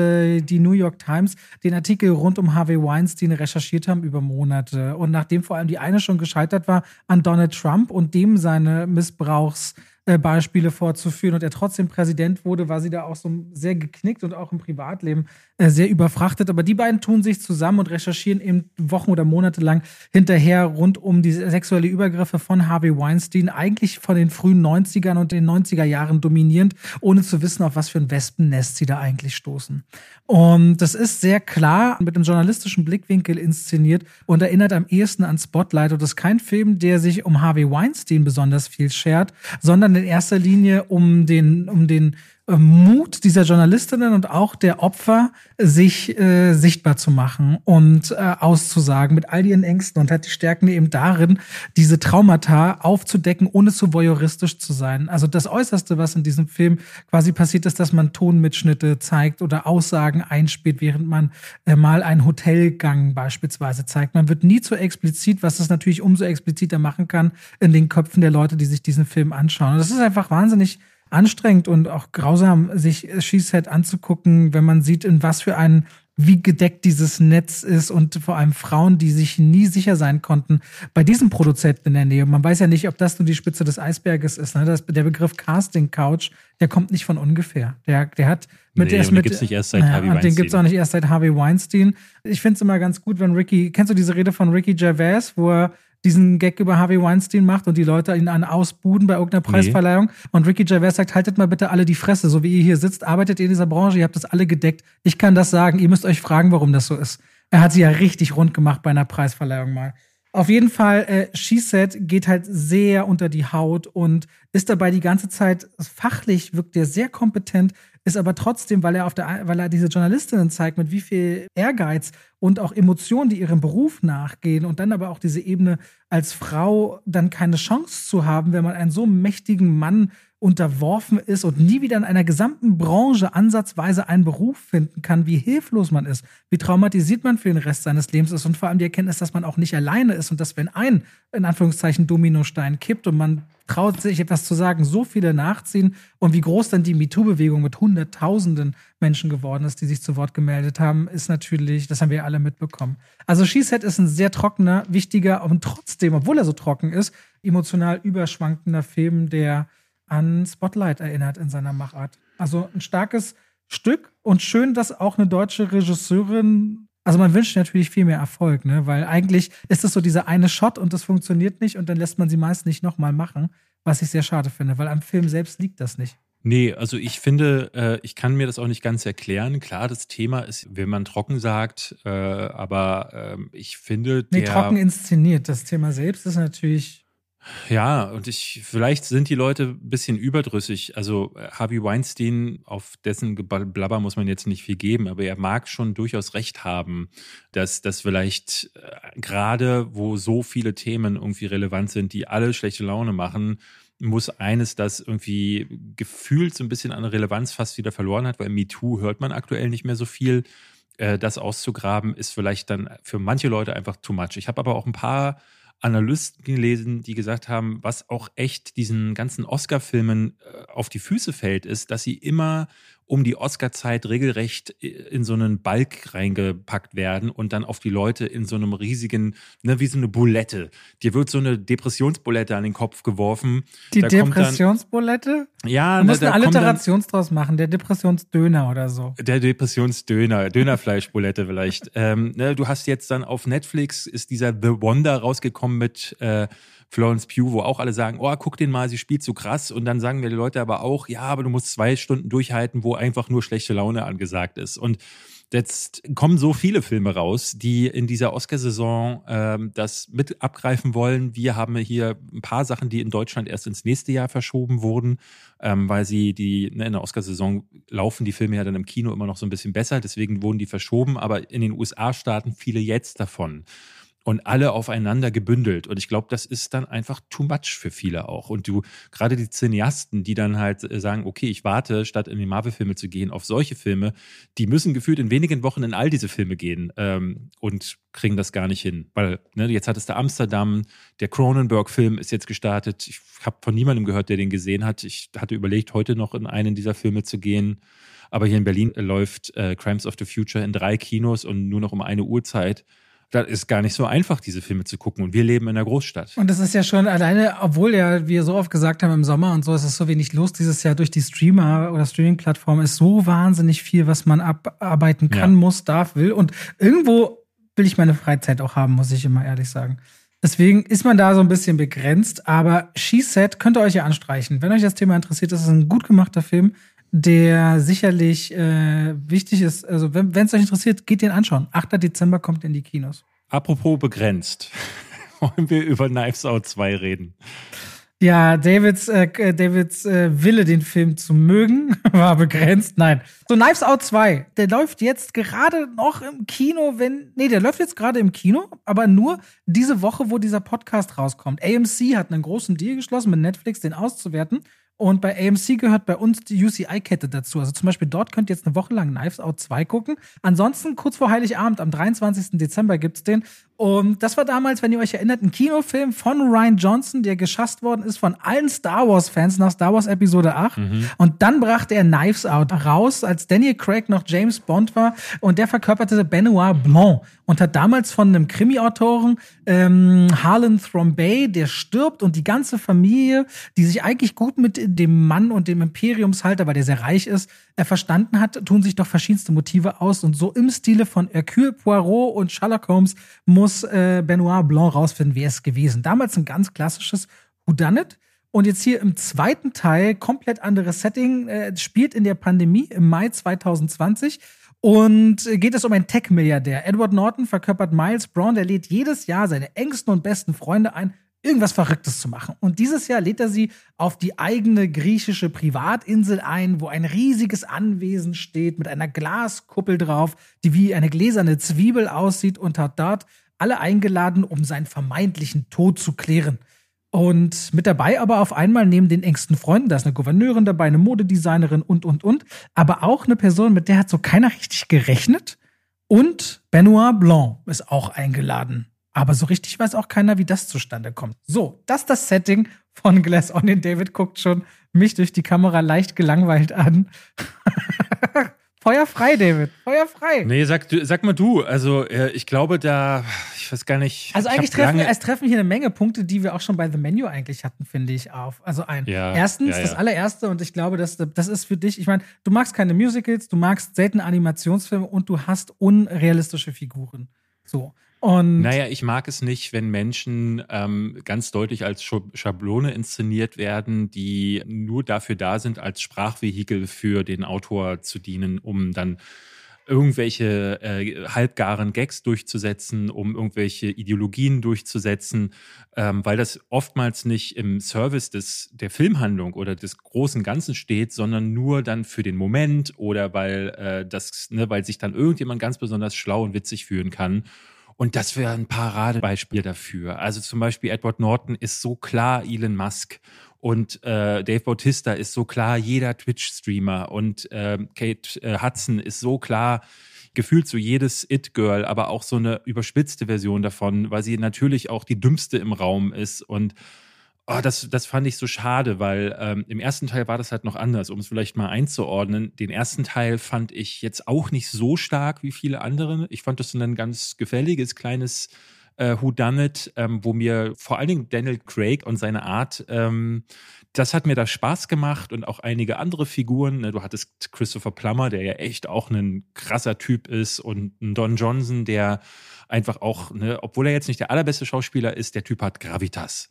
die, New York Times den Artikel rund um Harvey Weinstein recherchiert haben über Monate. Und nachdem vor allem die eine schon gescheitert war an Donald Trump und dem seine Missbrauchs äh, Beispiele vorzuführen und er trotzdem Präsident wurde, war sie da auch so sehr geknickt und auch im Privatleben äh, sehr überfrachtet. Aber die beiden tun sich zusammen und recherchieren eben Wochen oder Monate lang hinterher rund um die sexuelle Übergriffe von Harvey Weinstein, eigentlich von den frühen 90ern und den 90er Jahren dominierend, ohne zu wissen, auf was für ein Wespennest sie da eigentlich stoßen. Und das ist sehr klar mit einem journalistischen Blickwinkel inszeniert und erinnert am ehesten an Spotlight. Und das ist kein Film, der sich um Harvey Weinstein besonders viel schert, sondern in erster Linie um den, um den Mut dieser Journalistinnen und auch der Opfer, sich äh, sichtbar zu machen und äh, auszusagen mit all ihren Ängsten und hat die Stärken eben darin, diese Traumata aufzudecken, ohne zu voyeuristisch zu sein. Also das Äußerste, was in diesem Film quasi passiert ist, dass man Tonmitschnitte zeigt oder Aussagen einspielt, während man äh, mal einen Hotelgang beispielsweise zeigt. Man wird nie zu explizit, was es natürlich umso expliziter machen kann in den Köpfen der Leute, die sich diesen Film anschauen. Und das ist einfach wahnsinnig anstrengend und auch grausam, sich Sheset anzugucken, wenn man sieht, in was für ein wie gedeckt dieses Netz ist und vor allem Frauen, die sich nie sicher sein konnten bei diesen Produzenten in der Nähe. Man weiß ja nicht, ob das nur die Spitze des Eisberges ist. Ne? Das, der Begriff Casting Couch, der kommt nicht von ungefähr. Der, der hat mit nee, erst mit, gibt's nicht erst seit Harvey Weinstein. Den gibt's auch nicht erst seit Harvey Weinstein. Ich finde es immer ganz gut, wenn Ricky, kennst du diese Rede von Ricky Gervais, wo er diesen Gag über Harvey Weinstein macht und die Leute ihn an ausbuden bei irgendeiner Preisverleihung. Nee. Und Ricky Gervais sagt, haltet mal bitte alle die Fresse, so wie ihr hier sitzt, arbeitet ihr in dieser Branche, ihr habt das alle gedeckt. Ich kann das sagen, ihr müsst euch fragen, warum das so ist. Er hat sie ja richtig rund gemacht bei einer Preisverleihung mal. Auf jeden Fall, äh, She Said geht halt sehr unter die Haut und ist dabei die ganze Zeit fachlich, wirkt er sehr kompetent, ist aber trotzdem, weil er auf der, weil er diese Journalistinnen zeigt, mit wie viel Ehrgeiz und auch Emotionen, die ihrem Beruf nachgehen und dann aber auch diese Ebene als Frau dann keine Chance zu haben, wenn man einen so mächtigen Mann unterworfen ist und nie wieder in einer gesamten Branche ansatzweise einen Beruf finden kann, wie hilflos man ist, wie traumatisiert man für den Rest seines Lebens ist und vor allem die Erkenntnis, dass man auch nicht alleine ist und dass wenn ein, in Anführungszeichen, Dominostein kippt und man traut sich etwas zu sagen, so viele nachziehen und wie groß dann die MeToo-Bewegung mit Hunderttausenden Menschen geworden ist, die sich zu Wort gemeldet haben, ist natürlich, das haben wir alle mitbekommen. Also She Said ist ein sehr trockener, wichtiger und trotzdem, obwohl er so trocken ist, emotional überschwankender Film, der an Spotlight erinnert in seiner Machart. Also ein starkes Stück und schön, dass auch eine deutsche Regisseurin, also man wünscht natürlich viel mehr Erfolg, ne? weil eigentlich ist es so dieser eine Shot und das funktioniert nicht und dann lässt man sie meist nicht nochmal machen, was ich sehr schade finde, weil am Film selbst liegt das nicht. Nee, also ich finde, äh, ich kann mir das auch nicht ganz erklären. Klar, das Thema ist, wenn man trocken sagt, äh, aber äh, ich finde. Nee, trocken inszeniert. Das Thema selbst ist natürlich ja, und ich, vielleicht sind die Leute ein bisschen überdrüssig. Also äh, Harvey Weinstein, auf dessen Blabber muss man jetzt nicht viel geben, aber er mag schon durchaus recht haben, dass das vielleicht äh, gerade, wo so viele Themen irgendwie relevant sind, die alle schlechte Laune machen, muss eines, das irgendwie gefühlt so ein bisschen an Relevanz fast wieder verloren hat, weil MeToo hört man aktuell nicht mehr so viel. Äh, das auszugraben ist vielleicht dann für manche Leute einfach too much. Ich habe aber auch ein paar Analysten gelesen, die gesagt haben, was auch echt diesen ganzen Oscar-Filmen äh, auf die Füße fällt, ist, dass sie immer um die Oscar-Zeit regelrecht in so einen Balk reingepackt werden und dann auf die Leute in so einem riesigen, ne, wie so eine Bulette. Dir wird so eine Depressionsbulette an den Kopf geworfen. Die da Depressionsbulette? Ja, du musst da, eine Alliteration draus machen, der Depressionsdöner oder so. Der Depressionsdöner, Dönerfleischbulette vielleicht. ähm, ne, du hast jetzt dann auf Netflix ist dieser The Wonder rausgekommen mit äh, Florence Pugh, wo auch alle sagen, oh, guck den mal, sie spielt so krass. Und dann sagen mir die Leute aber auch, ja, aber du musst zwei Stunden durchhalten, wo einfach nur schlechte Laune angesagt ist. Und Jetzt kommen so viele Filme raus, die in dieser Oscarsaison ähm, das mit abgreifen wollen. Wir haben hier ein paar Sachen, die in Deutschland erst ins nächste Jahr verschoben wurden, ähm, weil sie die ne, in der Oscarsaison laufen die Filme ja dann im Kino immer noch so ein bisschen besser. Deswegen wurden die verschoben. Aber in den USA starten viele jetzt davon und alle aufeinander gebündelt. Und ich glaube, das ist dann einfach too much für viele auch. Und du, gerade die Cineasten, die dann halt äh, sagen, okay, ich warte, statt in die Marvel-Filme zu gehen, auf solche Filme, die müssen gefühlt in wenigen Wochen in all diese Filme gehen ähm, und kriegen das gar nicht hin. Weil, ne, jetzt hattest du Amsterdam, der Cronenberg-Film ist jetzt gestartet. Ich habe von niemandem gehört, der den gesehen hat. Ich hatte überlegt, heute noch in einen dieser Filme zu gehen. Aber hier in Berlin läuft äh, Crimes of the Future in drei Kinos und nur noch um eine Uhrzeit. Das ist gar nicht so einfach, diese Filme zu gucken. Und wir leben in der Großstadt. Und das ist ja schon alleine, obwohl ja wir so oft gesagt haben im Sommer und so, ist es so wenig los dieses Jahr durch die Streamer oder Streaming-Plattformen ist so wahnsinnig viel, was man abarbeiten kann, ja. muss, darf, will. Und irgendwo will ich meine Freizeit auch haben, muss ich immer ehrlich sagen. Deswegen ist man da so ein bisschen begrenzt, aber She Said könnt ihr euch ja anstreichen. Wenn euch das Thema interessiert, das ist ein gut gemachter Film, der sicherlich äh, wichtig ist. Also, wenn es euch interessiert, geht den anschauen. 8. Dezember kommt in die Kinos. Apropos begrenzt, wollen wir über Knives Out 2 reden? Ja, Davids, äh, Davids äh, Wille, den Film zu mögen, war begrenzt. Nein. So, Knives Out 2, der läuft jetzt gerade noch im Kino, wenn. Nee, der läuft jetzt gerade im Kino, aber nur diese Woche, wo dieser Podcast rauskommt. AMC hat einen großen Deal geschlossen mit Netflix, den auszuwerten. Und bei AMC gehört bei uns die UCI-Kette dazu. Also zum Beispiel dort könnt ihr jetzt eine Woche lang Knives Out 2 gucken. Ansonsten kurz vor Heiligabend, am 23. Dezember gibt's den. Und das war damals, wenn ihr euch erinnert, ein Kinofilm von Ryan Johnson, der geschasst worden ist von allen Star Wars-Fans nach Star Wars Episode 8. Mhm. Und dann brachte er Knives Out raus, als Daniel Craig noch James Bond war. Und der verkörperte Benoit Blanc und hat damals von einem Krimi-Autoren, ähm, Harlan Thrombay, der stirbt und die ganze Familie, die sich eigentlich gut mit dem Mann und dem Imperiumshalter, weil der sehr reich ist, er verstanden hat, tun sich doch verschiedenste Motive aus. Und so im Stile von Hercule Poirot und Sherlock Holmes muss äh, Benoit Blanc rausfinden, wer es gewesen. Damals ein ganz klassisches Whodunit. Und jetzt hier im zweiten Teil, komplett anderes Setting, äh, spielt in der Pandemie im Mai 2020. Und geht es um einen Tech-Milliardär. Edward Norton verkörpert Miles Brown, der lädt jedes Jahr seine engsten und besten Freunde ein, irgendwas Verrücktes zu machen. Und dieses Jahr lädt er sie auf die eigene griechische Privatinsel ein, wo ein riesiges Anwesen steht mit einer Glaskuppel drauf, die wie eine gläserne Zwiebel aussieht und hat dort alle eingeladen, um seinen vermeintlichen Tod zu klären. Und mit dabei aber auf einmal neben den engsten Freunden, da ist eine Gouverneurin dabei, eine Modedesignerin und, und, und. Aber auch eine Person, mit der hat so keiner richtig gerechnet. Und Benoit Blanc ist auch eingeladen. Aber so richtig weiß auch keiner, wie das zustande kommt. So, das ist das Setting von Glass Onion. David guckt schon mich durch die Kamera leicht gelangweilt an. Feuer frei, David. Feuer frei. Nee, sag, sag mal du. Also, äh, ich glaube, da, ich weiß gar nicht. Also, eigentlich treffen, es treffen hier eine Menge Punkte, die wir auch schon bei The Menu eigentlich hatten, finde ich, auf. Also, ein. Ja, Erstens, ja, ja. das allererste, und ich glaube, das, das ist für dich, ich meine, du magst keine Musicals, du magst selten Animationsfilme und du hast unrealistische Figuren. So. Und naja, ich mag es nicht, wenn Menschen ähm, ganz deutlich als Schablone inszeniert werden, die nur dafür da sind, als Sprachvehikel für den Autor zu dienen, um dann irgendwelche äh, halbgaren Gags durchzusetzen, um irgendwelche Ideologien durchzusetzen, ähm, weil das oftmals nicht im Service des, der Filmhandlung oder des großen Ganzen steht, sondern nur dann für den Moment oder weil äh, das, ne, weil sich dann irgendjemand ganz besonders schlau und witzig fühlen kann und das wäre ein Paradebeispiel dafür. Also zum Beispiel Edward Norton ist so klar Elon Musk und äh, Dave Bautista ist so klar jeder Twitch-Streamer und äh, Kate äh, Hudson ist so klar gefühlt so jedes It-Girl, aber auch so eine überspitzte Version davon, weil sie natürlich auch die dümmste im Raum ist und Oh, das, das fand ich so schade, weil ähm, im ersten Teil war das halt noch anders, um es vielleicht mal einzuordnen. Den ersten Teil fand ich jetzt auch nicht so stark wie viele andere. Ich fand das ein ganz gefälliges kleines äh, Whodunit, ähm, wo mir vor allen Dingen Daniel Craig und seine Art, ähm, das hat mir da Spaß gemacht und auch einige andere Figuren. Ne, du hattest Christopher Plummer, der ja echt auch ein krasser Typ ist und Don Johnson, der einfach auch, ne, obwohl er jetzt nicht der allerbeste Schauspieler ist, der Typ hat Gravitas.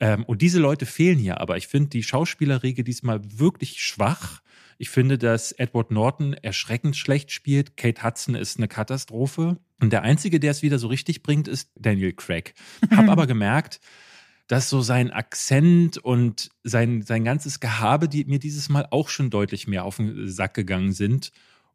Ähm, und diese Leute fehlen hier aber. Ich finde die Schauspielerriege diesmal wirklich schwach. Ich finde, dass Edward Norton erschreckend schlecht spielt. Kate Hudson ist eine Katastrophe. Und der Einzige, der es wieder so richtig bringt, ist Daniel Craig. Hab aber gemerkt, dass so sein Akzent und sein, sein ganzes Gehabe, die mir dieses Mal auch schon deutlich mehr auf den Sack gegangen sind.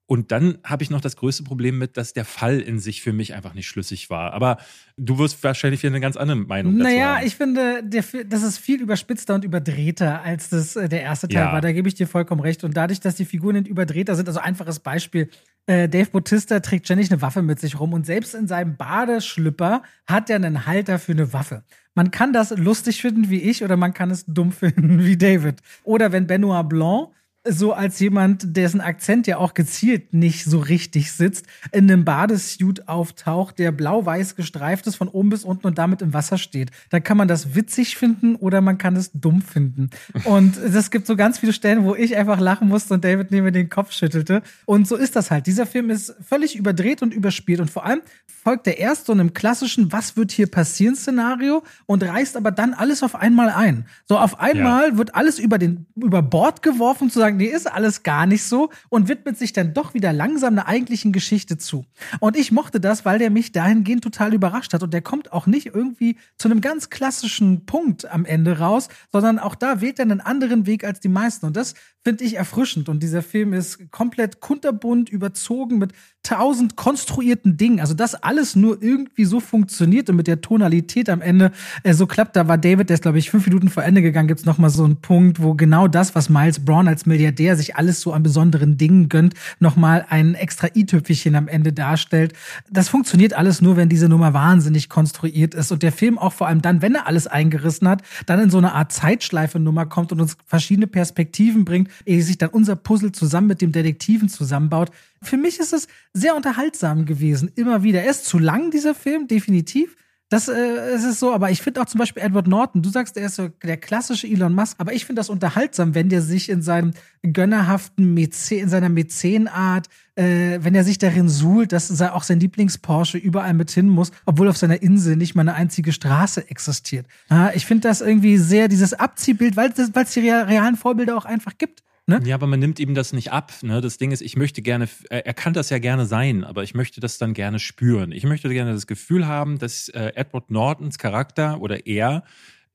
Und dann habe ich noch das größte Problem mit, dass der Fall in sich für mich einfach nicht schlüssig war. Aber du wirst wahrscheinlich wieder eine ganz andere Meinung dazu naja, haben. ich finde, der, das ist viel überspitzter und überdrehter, als das äh, der erste Teil ja. war. Da gebe ich dir vollkommen recht. Und dadurch, dass die Figuren nicht überdrehter sind, also einfaches Beispiel, äh, Dave Bautista trägt ständig eine Waffe mit sich rum und selbst in seinem Badeschlüpper hat er einen Halter für eine Waffe. Man kann das lustig finden wie ich oder man kann es dumm finden wie David. Oder wenn Benoit Blanc so als jemand, dessen Akzent ja auch gezielt nicht so richtig sitzt, in einem Badesuit auftaucht, der blau-weiß gestreift ist von oben bis unten und damit im Wasser steht. Da kann man das witzig finden oder man kann es dumm finden. Und es gibt so ganz viele Stellen, wo ich einfach lachen musste und David neben mir den Kopf schüttelte. Und so ist das halt. Dieser Film ist völlig überdreht und überspielt und vor allem folgt er erst so einem klassischen Was wird hier passieren Szenario und reißt aber dann alles auf einmal ein. So auf einmal ja. wird alles über den über Bord geworfen zu sagen, nee, ist alles gar nicht so und widmet sich dann doch wieder langsam einer eigentlichen Geschichte zu. Und ich mochte das, weil der mich dahingehend total überrascht hat und der kommt auch nicht irgendwie zu einem ganz klassischen Punkt am Ende raus, sondern auch da wählt er einen anderen Weg als die meisten und das finde ich erfrischend und dieser Film ist komplett kunterbunt überzogen mit tausend konstruierten Dingen. Also das alles nur irgendwie so funktioniert und mit der Tonalität am Ende äh, so klappt. Da war David, der ist glaube ich fünf Minuten vor Ende gegangen, gibt's noch mal so einen Punkt, wo genau das, was Miles Braun als Milliardär sich alles so an besonderen Dingen gönnt, noch mal ein extra i-Tüpfelchen am Ende darstellt. Das funktioniert alles nur, wenn diese Nummer wahnsinnig konstruiert ist und der Film auch vor allem dann, wenn er alles eingerissen hat, dann in so eine Art Zeitschleife-Nummer kommt und uns verschiedene Perspektiven bringt, ehe sich dann unser Puzzle zusammen mit dem Detektiven zusammenbaut. Für mich ist es sehr unterhaltsam gewesen, immer wieder. Er ist zu lang, dieser Film, definitiv. Das äh, ist es so, aber ich finde auch zum Beispiel Edward Norton, du sagst, er ist so der klassische Elon Musk, aber ich finde das unterhaltsam, wenn der sich in seinem gönnerhaften Mäzen, in seiner Mäzenart, äh, wenn er sich darin suhlt, dass auch sein Lieblings-Porsche überall mit hin muss, obwohl auf seiner Insel nicht mal eine einzige Straße existiert. Ja, ich finde das irgendwie sehr, dieses Abziehbild, weil es die realen Vorbilder auch einfach gibt. Ne? Ja, aber man nimmt ihm das nicht ab. Ne? Das Ding ist, ich möchte gerne, er kann das ja gerne sein, aber ich möchte das dann gerne spüren. Ich möchte gerne das Gefühl haben, dass äh, Edward Nortons Charakter oder er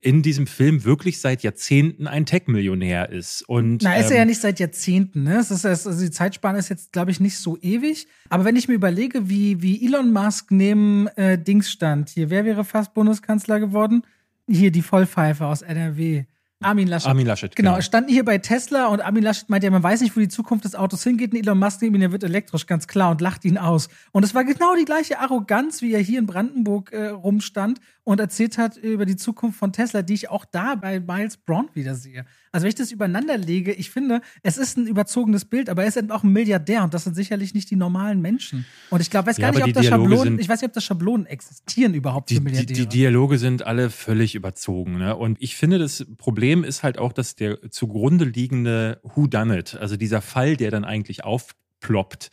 in diesem Film wirklich seit Jahrzehnten ein Tech-Millionär ist. Und, Na, ist er ja ähm, nicht seit Jahrzehnten, ne? Es ist, also die Zeitspanne ist jetzt, glaube ich, nicht so ewig. Aber wenn ich mir überlege, wie, wie Elon Musk neben äh, Dings stand, hier, wer wäre fast Bundeskanzler geworden? Hier, die Vollpfeife aus NRW. Armin Laschet. Armin Laschet, genau. genau. Standen hier bei Tesla und Armin Laschet meinte ja, man weiß nicht, wo die Zukunft des Autos hingeht. Und Elon Musk neben ihn, der wird elektrisch, ganz klar, und lacht ihn aus. Und es war genau die gleiche Arroganz, wie er hier in Brandenburg äh, rumstand und erzählt hat über die Zukunft von Tesla, die ich auch da bei Miles Brown wieder sehe. Also wenn ich das übereinander lege, ich finde, es ist ein überzogenes Bild, aber er ist eben auch ein Milliardär und das sind sicherlich nicht die normalen Menschen. Und ich glaube, weiß gar ja, nicht, ob das Schablonen, ich weiß nicht, ob das Schablonen existieren überhaupt die, für Milliardäre. Die, die, Dialoge sind alle völlig überzogen. Ne? Und ich finde, das Problem ist halt auch, dass der zugrunde liegende Who Done It, also dieser Fall, der dann eigentlich aufploppt,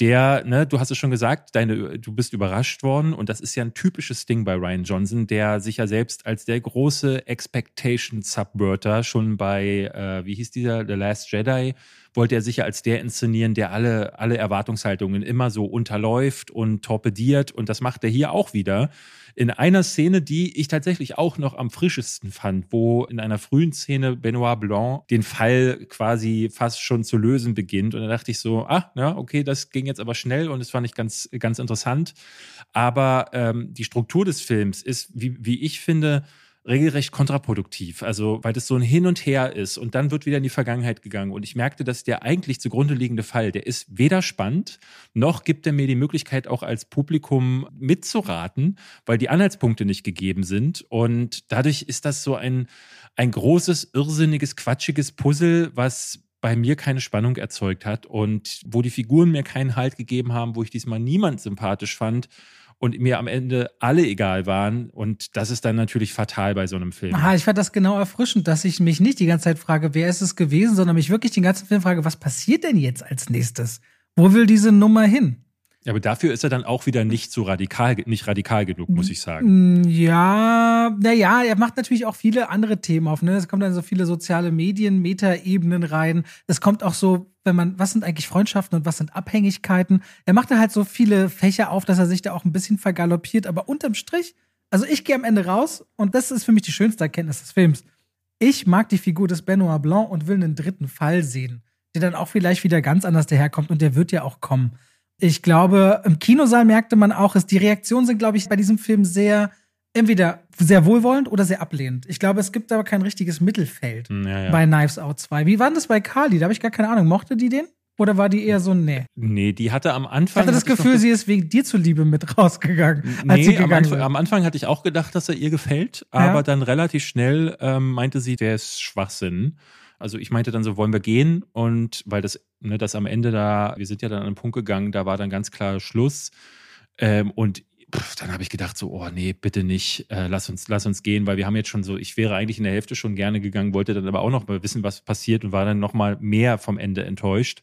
der, ne, du hast es schon gesagt, deine, du bist überrascht worden und das ist ja ein typisches Ding bei Ryan Johnson, der sich ja selbst als der große Expectation Subverter schon bei, äh, wie hieß dieser, The Last Jedi, wollte er sich ja als der inszenieren, der alle, alle Erwartungshaltungen immer so unterläuft und torpediert und das macht er hier auch wieder in einer Szene, die ich tatsächlich auch noch am frischesten fand, wo in einer frühen Szene Benoit Blanc den Fall quasi fast schon zu lösen beginnt. Und da dachte ich so, ah, ja, okay, das ging jetzt aber schnell und das fand ich ganz, ganz interessant. Aber ähm, die Struktur des Films ist, wie, wie ich finde, regelrecht kontraproduktiv. Also, weil das so ein Hin und Her ist und dann wird wieder in die Vergangenheit gegangen. Und ich merkte, dass der eigentlich zugrunde liegende Fall, der ist weder spannend, noch gibt er mir die Möglichkeit, auch als Publikum mitzuraten, weil die Anhaltspunkte nicht gegeben sind. Und dadurch ist das so ein, ein großes, irrsinniges, quatschiges Puzzle, was bei mir keine Spannung erzeugt hat und wo die Figuren mir keinen Halt gegeben haben, wo ich diesmal niemand sympathisch fand und mir am Ende alle egal waren. Und das ist dann natürlich fatal bei so einem Film. Aha, ich fand das genau erfrischend, dass ich mich nicht die ganze Zeit frage, wer ist es gewesen, sondern mich wirklich den ganzen Film frage, was passiert denn jetzt als nächstes? Wo will diese Nummer hin? Aber dafür ist er dann auch wieder nicht so radikal, nicht radikal genug, muss ich sagen. Mm, ja, naja, er macht natürlich auch viele andere Themen auf. Ne? Es kommen dann so viele soziale Medien, Metaebenen rein. Es kommt auch so, wenn man, was sind eigentlich Freundschaften und was sind Abhängigkeiten? Er macht da halt so viele Fächer auf, dass er sich da auch ein bisschen vergaloppiert. Aber unterm Strich, also ich gehe am Ende raus und das ist für mich die schönste Erkenntnis des Films. Ich mag die Figur des Benoit Blanc und will einen dritten Fall sehen, der dann auch vielleicht wieder ganz anders daherkommt und der wird ja auch kommen. Ich glaube, im Kinosaal merkte man auch, dass die Reaktionen sind, glaube ich, bei diesem Film sehr entweder sehr wohlwollend oder sehr ablehnend. Ich glaube, es gibt aber kein richtiges Mittelfeld hm, ja, ja. bei Knives Out 2. Wie war das bei Carly? Da habe ich gar keine Ahnung. Mochte die den? Oder war die eher so, nee? Nee, die hatte am Anfang. Ich hatte das Gefühl, sie ist wegen dir zuliebe mit rausgegangen. Nee, am Anfang, am, Anfang, hatte ich auch gedacht, dass er ihr gefällt, aber ja. dann relativ schnell ähm, meinte sie, der ist Schwachsinn. Also ich meinte dann so, wollen wir gehen? Und weil das, ne, das am Ende da, wir sind ja dann an einen Punkt gegangen, da war dann ganz klar Schluss. Ähm, und pff, dann habe ich gedacht so, oh nee, bitte nicht, äh, lass uns, lass uns gehen, weil wir haben jetzt schon so, ich wäre eigentlich in der Hälfte schon gerne gegangen, wollte dann aber auch noch mal wissen, was passiert und war dann noch mal mehr vom Ende enttäuscht.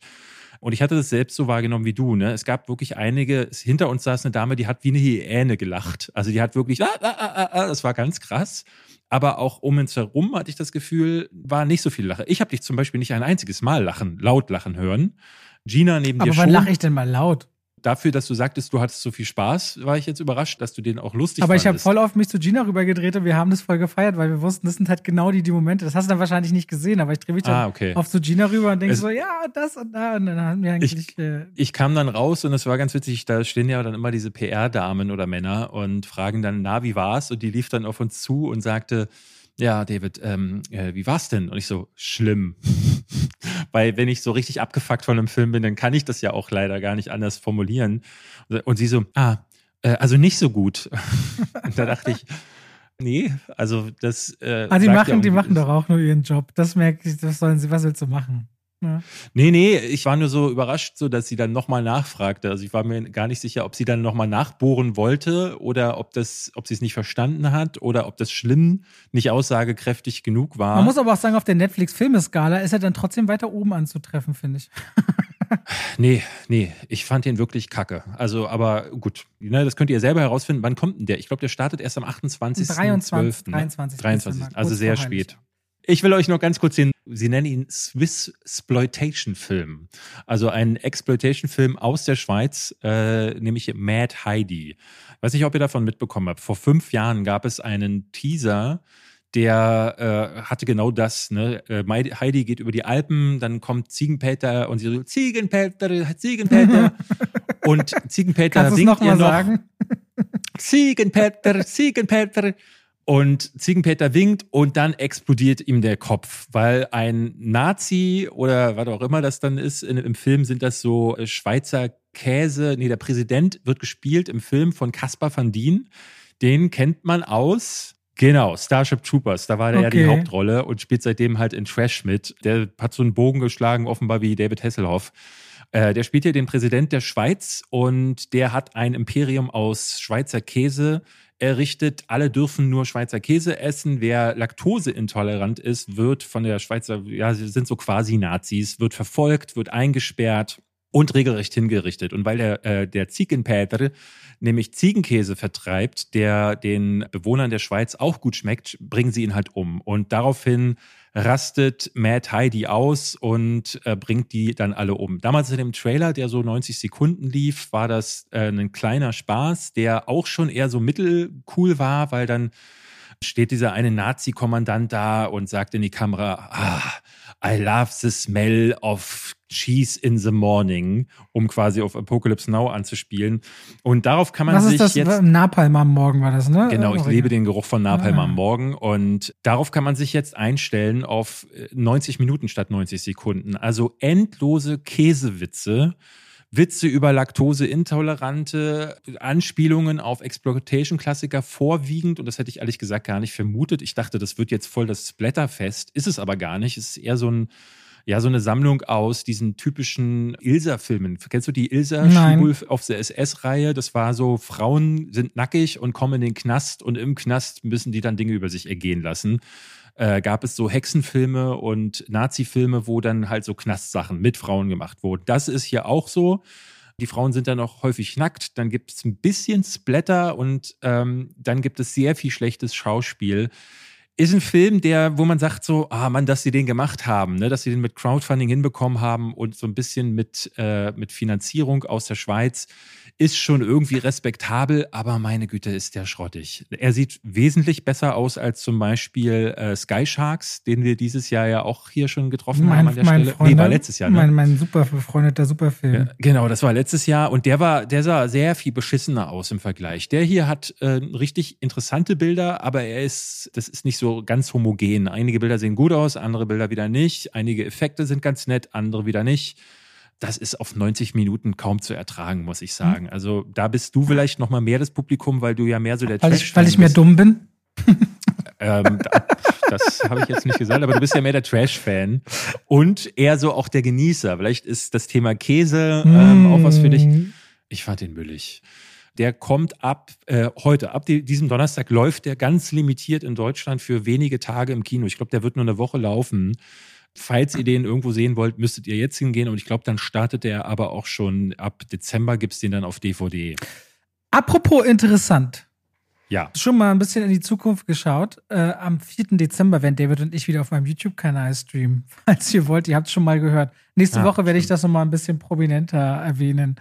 Und ich hatte das selbst so wahrgenommen wie du. Ne? Es gab wirklich einige, hinter uns saß eine Dame, die hat wie eine Hyäne gelacht. Also die hat wirklich, ah, ah, ah, ah, das war ganz krass. Aber auch um uns herum hatte ich das Gefühl, war nicht so viel Lache. Ich habe dich zum Beispiel nicht ein einziges Mal lachen, laut lachen hören. Gina neben Aber dir wann schon. lache ich denn mal laut? Dafür, dass du sagtest, du hattest so viel Spaß, war ich jetzt überrascht, dass du den auch lustig Aber ich habe fandest. voll auf mich zu Gina rübergedreht und wir haben das voll gefeiert, weil wir wussten, das sind halt genau die, die Momente. Das hast du dann wahrscheinlich nicht gesehen, aber ich drehe mich dann Ah, okay. auf zu Gina rüber und denke so, ja, das und da. Und dann haben wir eigentlich. äh, ich kam dann raus und es war ganz witzig, da stehen ja dann immer diese PR-Damen oder Männer und fragen dann, na, wie war's? Und die lief dann auf uns zu und sagte, ja, David, ähm, äh, wie war's denn? Und ich so, schlimm. Weil wenn ich so richtig abgefuckt von einem Film bin, dann kann ich das ja auch leider gar nicht anders formulieren. Und sie so, ah, äh, also nicht so gut. und da dachte ich, nee, also das. Äh, ah, die machen, ja die machen doch auch nur ihren Job. Das merke ich, das sollen sie, was willst du machen? Ja. Nee, nee, ich war nur so überrascht, so dass sie dann nochmal nachfragte. Also ich war mir gar nicht sicher, ob sie dann nochmal nachbohren wollte oder ob das, ob sie es nicht verstanden hat oder ob das schlimm nicht aussagekräftig genug war. Man muss aber auch sagen, auf der Netflix-Filmeskala ist er dann trotzdem weiter oben anzutreffen, finde ich. nee, nee, ich fand den wirklich kacke. Also, aber gut, ne, das könnt ihr selber herausfinden. Wann kommt denn der? Ich glaube, der startet erst am 28. 23, 12., ne? 23. 23. Dezember, Also kurz sehr spät. Ich will euch noch ganz kurz den, Sie nennen ihn Swiss Exploitation Film. Also ein Exploitation-Film aus der Schweiz, äh, nämlich Mad Heidi. Weiß nicht, ob ihr davon mitbekommen habt. Vor fünf Jahren gab es einen Teaser, der äh, hatte genau das. Ne? Äh, Heidi geht über die Alpen, dann kommt Ziegenpeter und sie so, Ziegenpeter, Ziegenpeter. und Ziegenpeter singt noch ihr noch, sagen? Ziegenpeter, Ziegenpeter. Und Ziegenpeter winkt und dann explodiert ihm der Kopf, weil ein Nazi oder was auch immer das dann ist, in, im Film sind das so äh, Schweizer Käse. Nee, der Präsident wird gespielt im Film von Caspar van Dien. Den kennt man aus, genau, Starship Troopers. Da war der ja die Okay. Hauptrolle und spielt seitdem halt in Trash mit. Der hat so einen Bogen geschlagen, offenbar wie David Hasselhoff. Äh, der spielt hier den Präsident der Schweiz und der hat ein Imperium aus Schweizer Käse errichtet. Alle dürfen nur Schweizer Käse essen. Wer laktoseintolerant ist, wird von der Schweizer, ja, sie sind so quasi Nazis, wird verfolgt, wird eingesperrt und regelrecht hingerichtet. Und weil der, äh, der Ziegenpäter nämlich Ziegenkäse vertreibt, der den Bewohnern der Schweiz auch gut schmeckt, bringen sie ihn halt um. Und daraufhin rastet Mad Heidi aus und äh, bringt die dann alle um. Damals in dem Trailer, der so 90 Sekunden lief, war das äh, ein kleiner Spaß, der auch schon eher so mittelcool war, weil dann steht dieser eine Nazi-Kommandant da und sagt in die Kamera, ah, I love the smell of cheese in the morning, um quasi auf Apocalypse Now anzuspielen. Und darauf kann man Was sich ist das? jetzt Napalm am Morgen war das, ne? Genau, ich lebe den Geruch von Napalm Ah. am Morgen und darauf kann man sich jetzt einstellen auf äh, 90 Minuten statt 90 Sekunden. Also endlose Käsewitze, Witze über Laktoseintolerante, Anspielungen auf Exploitation-Klassiker vorwiegend und das hätte ich ehrlich gesagt gar nicht vermutet. Ich dachte, das wird jetzt voll das Splatterfest, ist es aber gar nicht. Es ist eher so ein ja, so eine Sammlung aus diesen typischen Ilsa-Filmen. Kennst du die Ilsa Nein. Schulf auf der SS-Reihe? Das war so, Frauen sind nackig und kommen in den Knast und im Knast müssen die dann Dinge über sich ergehen lassen. Äh, gab es so Hexenfilme und Nazi-Filme, wo dann halt so Knastsachen mit Frauen gemacht wurden. Das ist hier auch so. Die Frauen sind dann auch häufig nackt. Dann gibt es ein bisschen Splatter und ähm, dann gibt es sehr viel schlechtes Schauspiel. Ist ein Film, der, wo man sagt so, ah Mann, dass sie den gemacht haben, ne, dass sie den mit Crowdfunding hinbekommen haben und so ein bisschen mit, äh, mit Finanzierung aus der Schweiz, ist schon irgendwie respektabel, aber meine Güte, ist der schrottig. Er sieht wesentlich besser aus als zum Beispiel äh, Sky Sharks, den wir dieses Jahr ja auch hier schon getroffen haben Mein, an der mein Stelle. Freund, nee, war letztes Jahr, ne? Mein, mein super befreundeter Superfilm. Ja, genau, das war letztes Jahr und der war, der sah sehr viel beschissener aus im Vergleich. Der hier hat äh, richtig interessante Bilder, aber er ist, das ist nicht so ganz homogen. Einige Bilder sehen gut aus, andere Bilder wieder nicht. Einige Effekte sind ganz nett, andere wieder nicht. Das ist auf 90 Minuten kaum zu ertragen, muss ich sagen. Also da bist du vielleicht noch mal mehr das Publikum, weil du ja mehr so der Weil Trash ich, weil ich mehr bist. dumm bin. Ähm, das habe ich jetzt nicht gesagt, aber du bist ja mehr der Trash-Fan und eher so auch der Genießer. Vielleicht ist das Thema Käse ähm, auch was für dich. Mm. Ich fand den müllig. Der kommt ab äh, heute, ab die, diesem Donnerstag läuft der ganz limitiert in Deutschland für wenige Tage im Kino. Ich glaube, der wird nur eine Woche laufen. Falls ihr den irgendwo sehen wollt, müsstet ihr jetzt hingehen. Und ich glaube, dann startet der aber auch schon ab Dezember, gibt es den dann auf DVD. Apropos interessant. Ja. Schon mal ein bisschen in die Zukunft geschaut. Äh, am 4. Dezember werden David und ich wieder auf meinem YouTube-Kanal streamen. Falls ihr wollt, ihr habt es schon mal gehört. Nächste ah, Woche werde ich das nochmal ein bisschen prominenter erwähnen.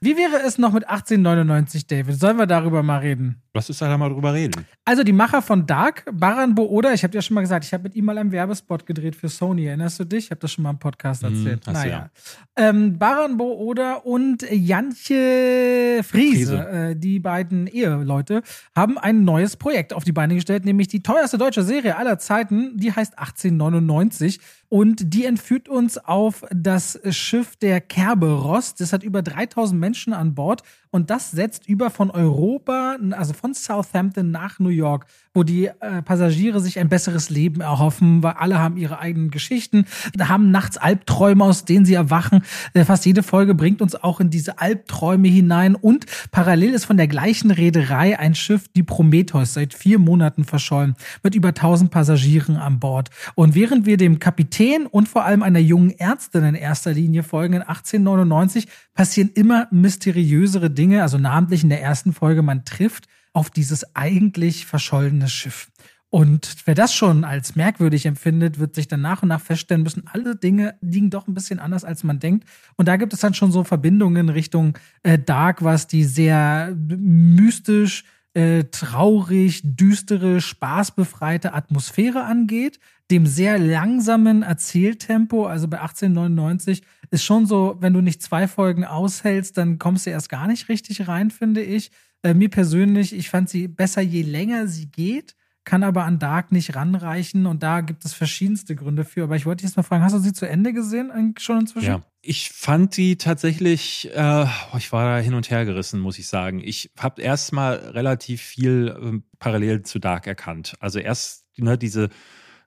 Wie wäre es noch mit 1899, David? Sollen wir darüber mal reden? Lass uns da mal drüber reden. Also die Macher von Dark, Baran Booda, ich habe dir schon mal gesagt, ich habe mit ihm mal einen Werbespot gedreht für Sony. Erinnerst du dich? Ich habe das schon mal im Podcast hm, erzählt. Mm, naja. Ja. Ähm, Baran Booda und Jantje Friese, Friese. Äh, die beiden Eheleute, haben ein neues Projekt auf die Beine gestellt, nämlich die teuerste deutsche Serie aller Zeiten. Die heißt 1899 und die entführt uns auf das Schiff der Kerberos. Das hat über 3000 Menschen an Bord und das setzt über von Europa, also von Southampton nach New York, wo die äh, Passagiere sich ein besseres Leben erhoffen, weil alle haben ihre eigenen Geschichten, haben nachts Albträume, aus denen sie erwachen. Äh, fast jede Folge bringt uns auch in diese Albträume hinein und parallel ist von der gleichen Reederei ein Schiff, die Prometheus, seit vier Monaten verschollen, mit über 1000 Passagieren an Bord. Und während wir dem Kapitän und vor allem einer jungen Ärztin in erster Linie folgen, in 1899 passieren immer mysteriösere Dinge, also namentlich in der ersten Folge, man trifft auf dieses eigentlich verschollene Schiff. Und wer das schon als merkwürdig empfindet, wird sich dann nach und nach feststellen müssen, alle Dinge liegen doch ein bisschen anders, als man denkt. Und da gibt es dann schon so Verbindungen Richtung äh, Dark, was die sehr mystisch, äh, traurig, düstere, spaßbefreite Atmosphäre angeht, dem sehr langsamen Erzähltempo, also bei 1899 ist schon so, wenn du nicht zwei Folgen aushältst, dann kommst du erst gar nicht richtig rein, finde ich. Äh, mir persönlich, ich fand sie besser, je länger sie geht, kann aber an Dark nicht ranreichen und da gibt es verschiedenste Gründe für. Aber ich wollte dich jetzt mal fragen, hast du sie zu Ende gesehen schon inzwischen? Ja, ich fand die tatsächlich, äh, ich war da hin und her gerissen, muss ich sagen. Ich habe erstmal relativ viel äh, parallel zu Dark erkannt. Also erst ne, diese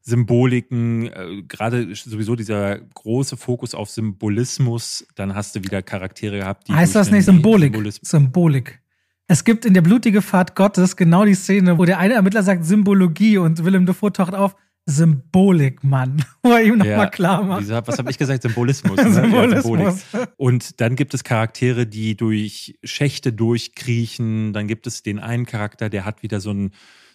Symboliken, äh, gerade sowieso dieser große Fokus auf Symbolismus, dann hast du wieder Charaktere gehabt, die. Heißt das nicht Symbolik? Symbolik. Es gibt in der blutige Fahrt Gottes genau die Szene, wo der eine Ermittler sagt Symbologie und Willem Dafoe taucht auf. Symbolik, Mann, wo er ihm nochmal ja, klar macht. was habe ich gesagt? Symbolismus. Ne? Symbolismus. Ja, und dann gibt es Charaktere, die durch Schächte durchkriechen. Dann gibt es den einen Charakter, der hat wieder so ein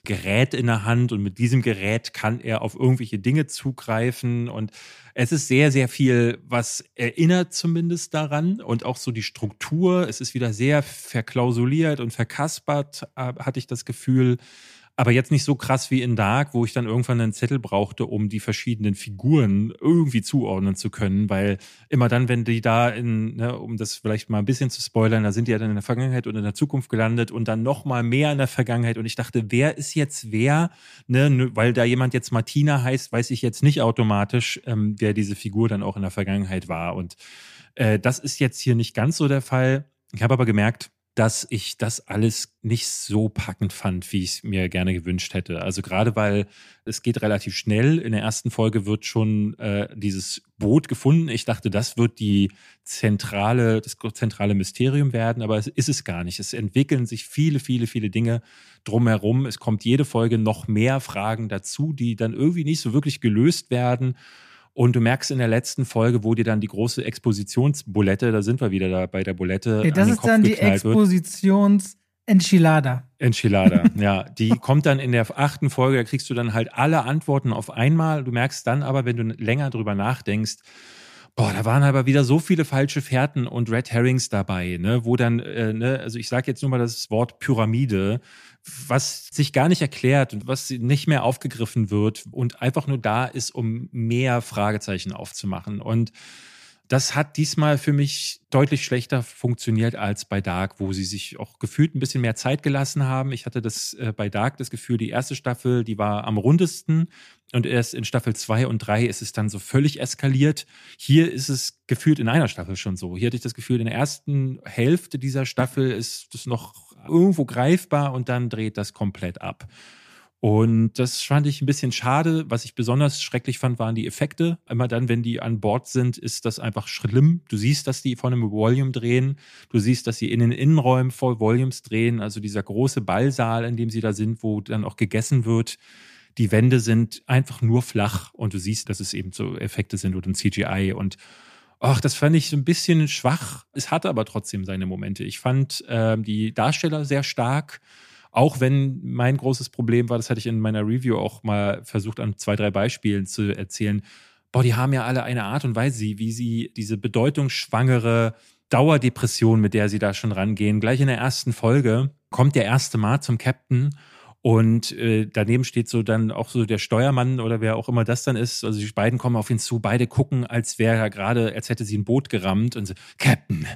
Gerät in der Hand und mit diesem Gerät kann er auf irgendwelche Dinge zugreifen und es ist sehr, sehr viel, was erinnert zumindest daran und auch so die Struktur. Es ist wieder sehr verklausuliert und verkaspert, äh, hatte ich das Gefühl. Aber jetzt nicht so krass wie in Dark, wo ich dann irgendwann einen Zettel brauchte, um die verschiedenen Figuren irgendwie zuordnen zu können, weil immer dann, wenn die da in, ne, um das vielleicht mal ein bisschen zu spoilern, da sind die ja dann in der Vergangenheit und in der Zukunft gelandet und dann noch mal mehr in der Vergangenheit. Und ich dachte, wer ist jetzt wer, ne, weil da jemand jetzt Martina heißt, weiß ich jetzt nicht automatisch, ähm, wer diese Figur dann auch in der Vergangenheit war. Und äh, das ist jetzt hier nicht ganz so der Fall. Ich habe aber gemerkt, dass ich das alles nicht so packend fand, wie ich es mir gerne gewünscht hätte. Also gerade weil es geht relativ schnell. In der ersten Folge wird schon äh, dieses Boot gefunden. Ich dachte, das wird die zentrale, das zentrale Mysterium werden, aber es ist es gar nicht. Es entwickeln sich viele, viele, viele Dinge drumherum. Es kommt jede Folge noch mehr Fragen dazu, die dann irgendwie nicht so wirklich gelöst werden. Und du merkst in der letzten Folge, wo dir dann die große Expositionsbulette, da sind wir wieder da bei der Bulette. Okay, das ist Kopf dann die Expositions- Enchilada. Enchilada, ja. Die kommt dann in der achten Folge, da kriegst du dann halt alle Antworten auf einmal. Du merkst dann aber, wenn du länger drüber nachdenkst, Boah, da waren aber wieder so viele falsche Fährten und Red Herrings dabei, ne, wo dann, äh, ne, also ich sage jetzt nur mal das Wort Pyramide, was sich gar nicht erklärt und was nicht mehr aufgegriffen wird und einfach nur da ist, um mehr Fragezeichen aufzumachen. Und das hat diesmal für mich deutlich schlechter funktioniert als bei Dark, wo sie sich auch gefühlt ein bisschen mehr Zeit gelassen haben. Ich hatte das äh, bei Dark das Gefühl, die erste Staffel, die war am rundesten und erst in Staffel zwei und drei ist es dann so völlig eskaliert. Hier ist es gefühlt in einer Staffel schon so. Hier hatte ich das Gefühl, in der ersten Hälfte dieser Staffel ist das noch irgendwo greifbar und dann dreht das komplett ab. Und das fand ich ein bisschen schade. Was ich besonders schrecklich fand, waren die Effekte. Immer dann, wenn die an Bord sind, ist das einfach schlimm. Du siehst, dass die von einem Volume drehen. Du siehst, dass sie in den Innenräumen voll Volumes drehen. Also dieser große Ballsaal, in dem sie da sind, wo dann auch gegessen wird. Die Wände sind einfach nur flach und du siehst, dass es eben so Effekte sind oder ein CGI und Ach, das fand ich so ein bisschen schwach. Es hatte aber trotzdem seine Momente. Ich fand äh, die Darsteller sehr stark. Auch wenn mein großes Problem war, das hatte ich in meiner Review auch mal versucht, an zwei, drei Beispielen zu erzählen. Boah, die haben ja alle eine Art und Weise, wie sie diese bedeutungsschwangere Dauerdepression, mit der sie da schon rangehen. Gleich in der ersten Folge kommt der erste Mal zum Captain und äh, daneben steht so dann auch so der Steuermann oder wer auch immer das dann ist. Also die beiden kommen auf ihn zu, beide gucken, als wäre er gerade, als hätte sie ein Boot gerammt und so, Captain,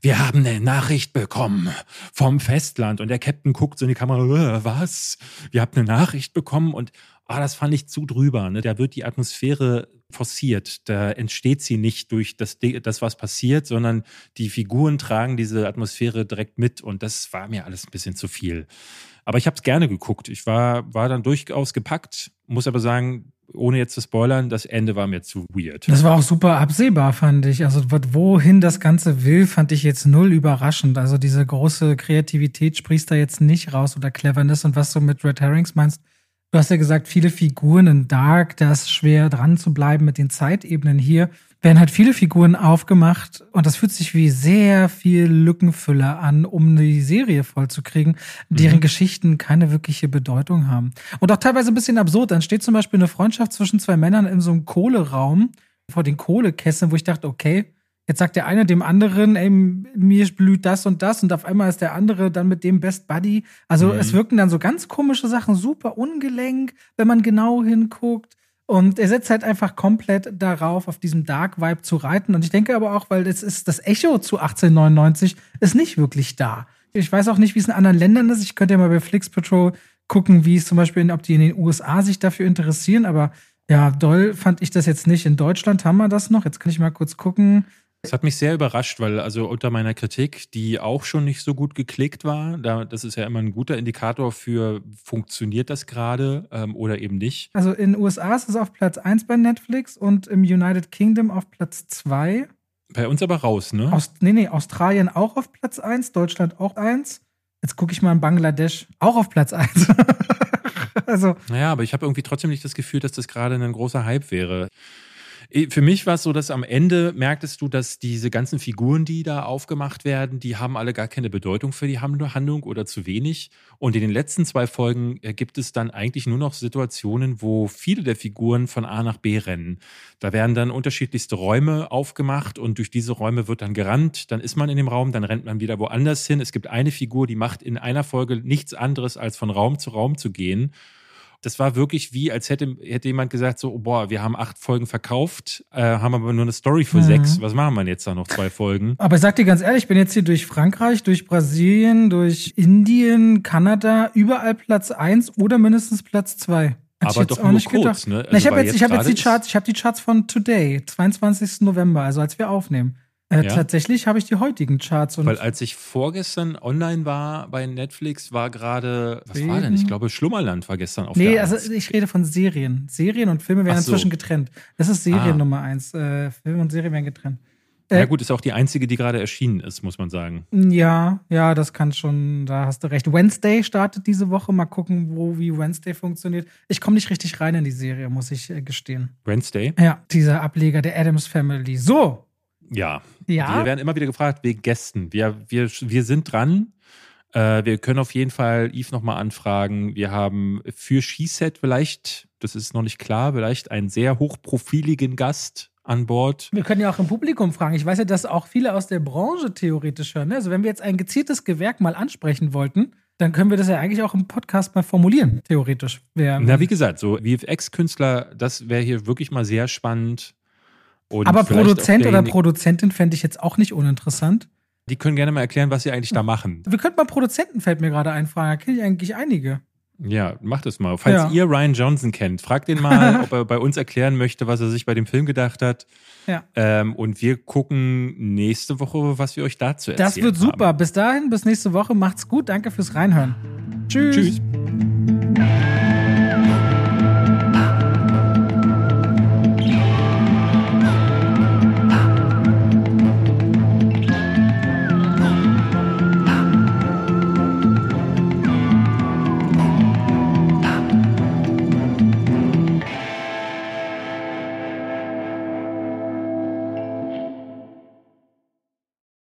wir haben eine Nachricht bekommen vom Festland. Und der Captain guckt so in die Kamera, was? Wir haben eine Nachricht bekommen und ah, das fand ich zu drüber. Ne? Da wird die Atmosphäre forciert. Da entsteht sie nicht durch das, das, was passiert, sondern die Figuren tragen diese Atmosphäre direkt mit. Und das war mir alles ein bisschen zu viel. Aber ich habe es gerne geguckt. Ich war, war dann durchaus gepackt, muss aber sagen, ohne jetzt zu spoilern, das Ende war mir zu weird. Das war auch super absehbar, fand ich. Also wohin das Ganze will, fand ich jetzt null überraschend. Also diese große Kreativität sprichst da jetzt nicht raus oder Cleverness und was du mit Red Herrings meinst. Du hast ja gesagt, viele Figuren in Dark, da ist schwer dran zu bleiben mit den Zeitebenen hier werden halt viele Figuren aufgemacht und das fühlt sich wie sehr viel Lückenfüller an, um die Serie vollzukriegen, deren mhm. Geschichten keine wirkliche Bedeutung haben. Und auch teilweise ein bisschen absurd. Dann steht zum Beispiel eine Freundschaft zwischen zwei Männern in so einem Kohleraum vor den Kohlekesseln, wo ich dachte, okay, Jetzt sagt der eine dem anderen, ey, mir blüht das und das und auf einmal ist der andere dann mit dem Best Buddy. Also mhm. es wirken dann so ganz komische Sachen, super ungelenk, wenn man genau hinguckt. Und er setzt halt einfach komplett darauf, auf diesem Dark Vibe zu reiten. Und ich denke aber auch, weil es ist das Echo zu 1899 ist nicht wirklich da. Ich weiß auch nicht, wie es in anderen Ländern ist. Ich könnte ja mal bei Flix Patrol gucken, wie es zum Beispiel, in, ob die in den USA sich dafür interessieren. Aber ja, doll fand ich das jetzt nicht. In Deutschland haben wir das noch. Jetzt kann ich mal kurz gucken. Es hat mich sehr überrascht, weil also unter meiner Kritik, die auch schon nicht so gut geklickt war, da, das ist ja immer ein guter Indikator für, funktioniert das gerade ähm, oder eben nicht. Also in den USA ist es auf Platz 1 bei Netflix und im United Kingdom auf Platz 2. Bei uns aber raus, ne? Aus, nee, nee, Australien auch auf Platz 1, Deutschland auch 1. Jetzt gucke ich mal in Bangladesch auch auf Platz 1. also. Naja, aber ich habe irgendwie trotzdem nicht das Gefühl, dass das gerade ein großer Hype wäre. Für mich war es so, dass am Ende merktest du, dass diese ganzen Figuren, die da aufgemacht werden, die haben alle gar keine Bedeutung für die Handlung oder zu wenig. Und in den letzten zwei Folgen äh, gibt es dann eigentlich nur noch Situationen, wo viele der Figuren von A nach B rennen. Da werden dann unterschiedlichste Räume aufgemacht und durch diese Räume wird dann gerannt. Dann ist man in dem Raum, dann rennt man wieder woanders hin. Es gibt eine Figur, die macht in einer Folge nichts anderes, als von Raum zu Raum zu gehen. Das war wirklich wie, als hätte, hätte jemand gesagt, so, oh, boah, wir haben acht Folgen verkauft, äh, haben aber nur eine Story für mhm. sechs. Was machen wir jetzt da noch zwei Folgen? Aber ich sag dir ganz ehrlich, ich bin jetzt hier durch Frankreich, durch Brasilien, durch Indien, Kanada, überall Platz eins oder mindestens Platz zwei. Hätte aber doch nur kurz, ne? Also Na, ich habe jetzt, ich hab jetzt die Charts, ich habe die Charts von Today, 22. November, also als wir aufnehmen. Äh, ja? Tatsächlich habe ich die heutigen Charts. Und Weil als ich vorgestern online war bei Netflix, war gerade, was war denn? Ich glaube, Schlummerland war gestern auf Nee, der also ich rede von Serien. Serien und Filme werden so. inzwischen getrennt. Das ist Serien ah. Nummer eins. Äh, Filme und Serien werden getrennt. Ja äh, gut, ist auch die einzige, die gerade erschienen ist, muss man sagen. Ja, ja, das kann schon, da hast du recht. Wednesday startet diese Woche. Mal gucken, wo, wie Wednesday funktioniert. Ich komme nicht richtig rein in die Serie, muss ich äh, gestehen. Wednesday? Ja, dieser Ableger der Adams Family. So, ja. ja. Wir werden immer wieder gefragt wegen Gästen. Wir, wir, wir sind dran. Äh, wir können auf jeden Fall Yves nochmal anfragen. Wir haben für SheSet vielleicht, das ist noch nicht klar, vielleicht einen sehr hochprofiligen Gast an Bord. Wir können ja auch im Publikum fragen. Ich weiß ja, dass auch viele aus der Branche theoretisch hören. Ne? Also wenn wir jetzt ein gezieltes Gewerk mal ansprechen wollten, dann können wir das ja eigentlich auch im Podcast mal formulieren, theoretisch. Wer, Na, wie gesagt, so VFX-Künstler, das wäre hier wirklich mal sehr spannend. Und Aber Produzent oder Produzentin fände ich jetzt auch nicht uninteressant. Die können gerne mal erklären, was sie eigentlich da machen. Wir könnten mal Produzenten, fällt mir gerade einfallen. Da kenne ich eigentlich einige. Ja, macht es mal. Falls ja. ihr Ryan Johnson kennt, fragt ihn mal, ob er bei uns erklären möchte, was er sich bei dem Film gedacht hat. Ja. Ähm, und wir gucken nächste Woche, was wir euch dazu erzählen. Das wird super. Haben. Bis dahin, bis nächste Woche. Macht's gut. Danke fürs Reinhören. Tschüss. Tschüss.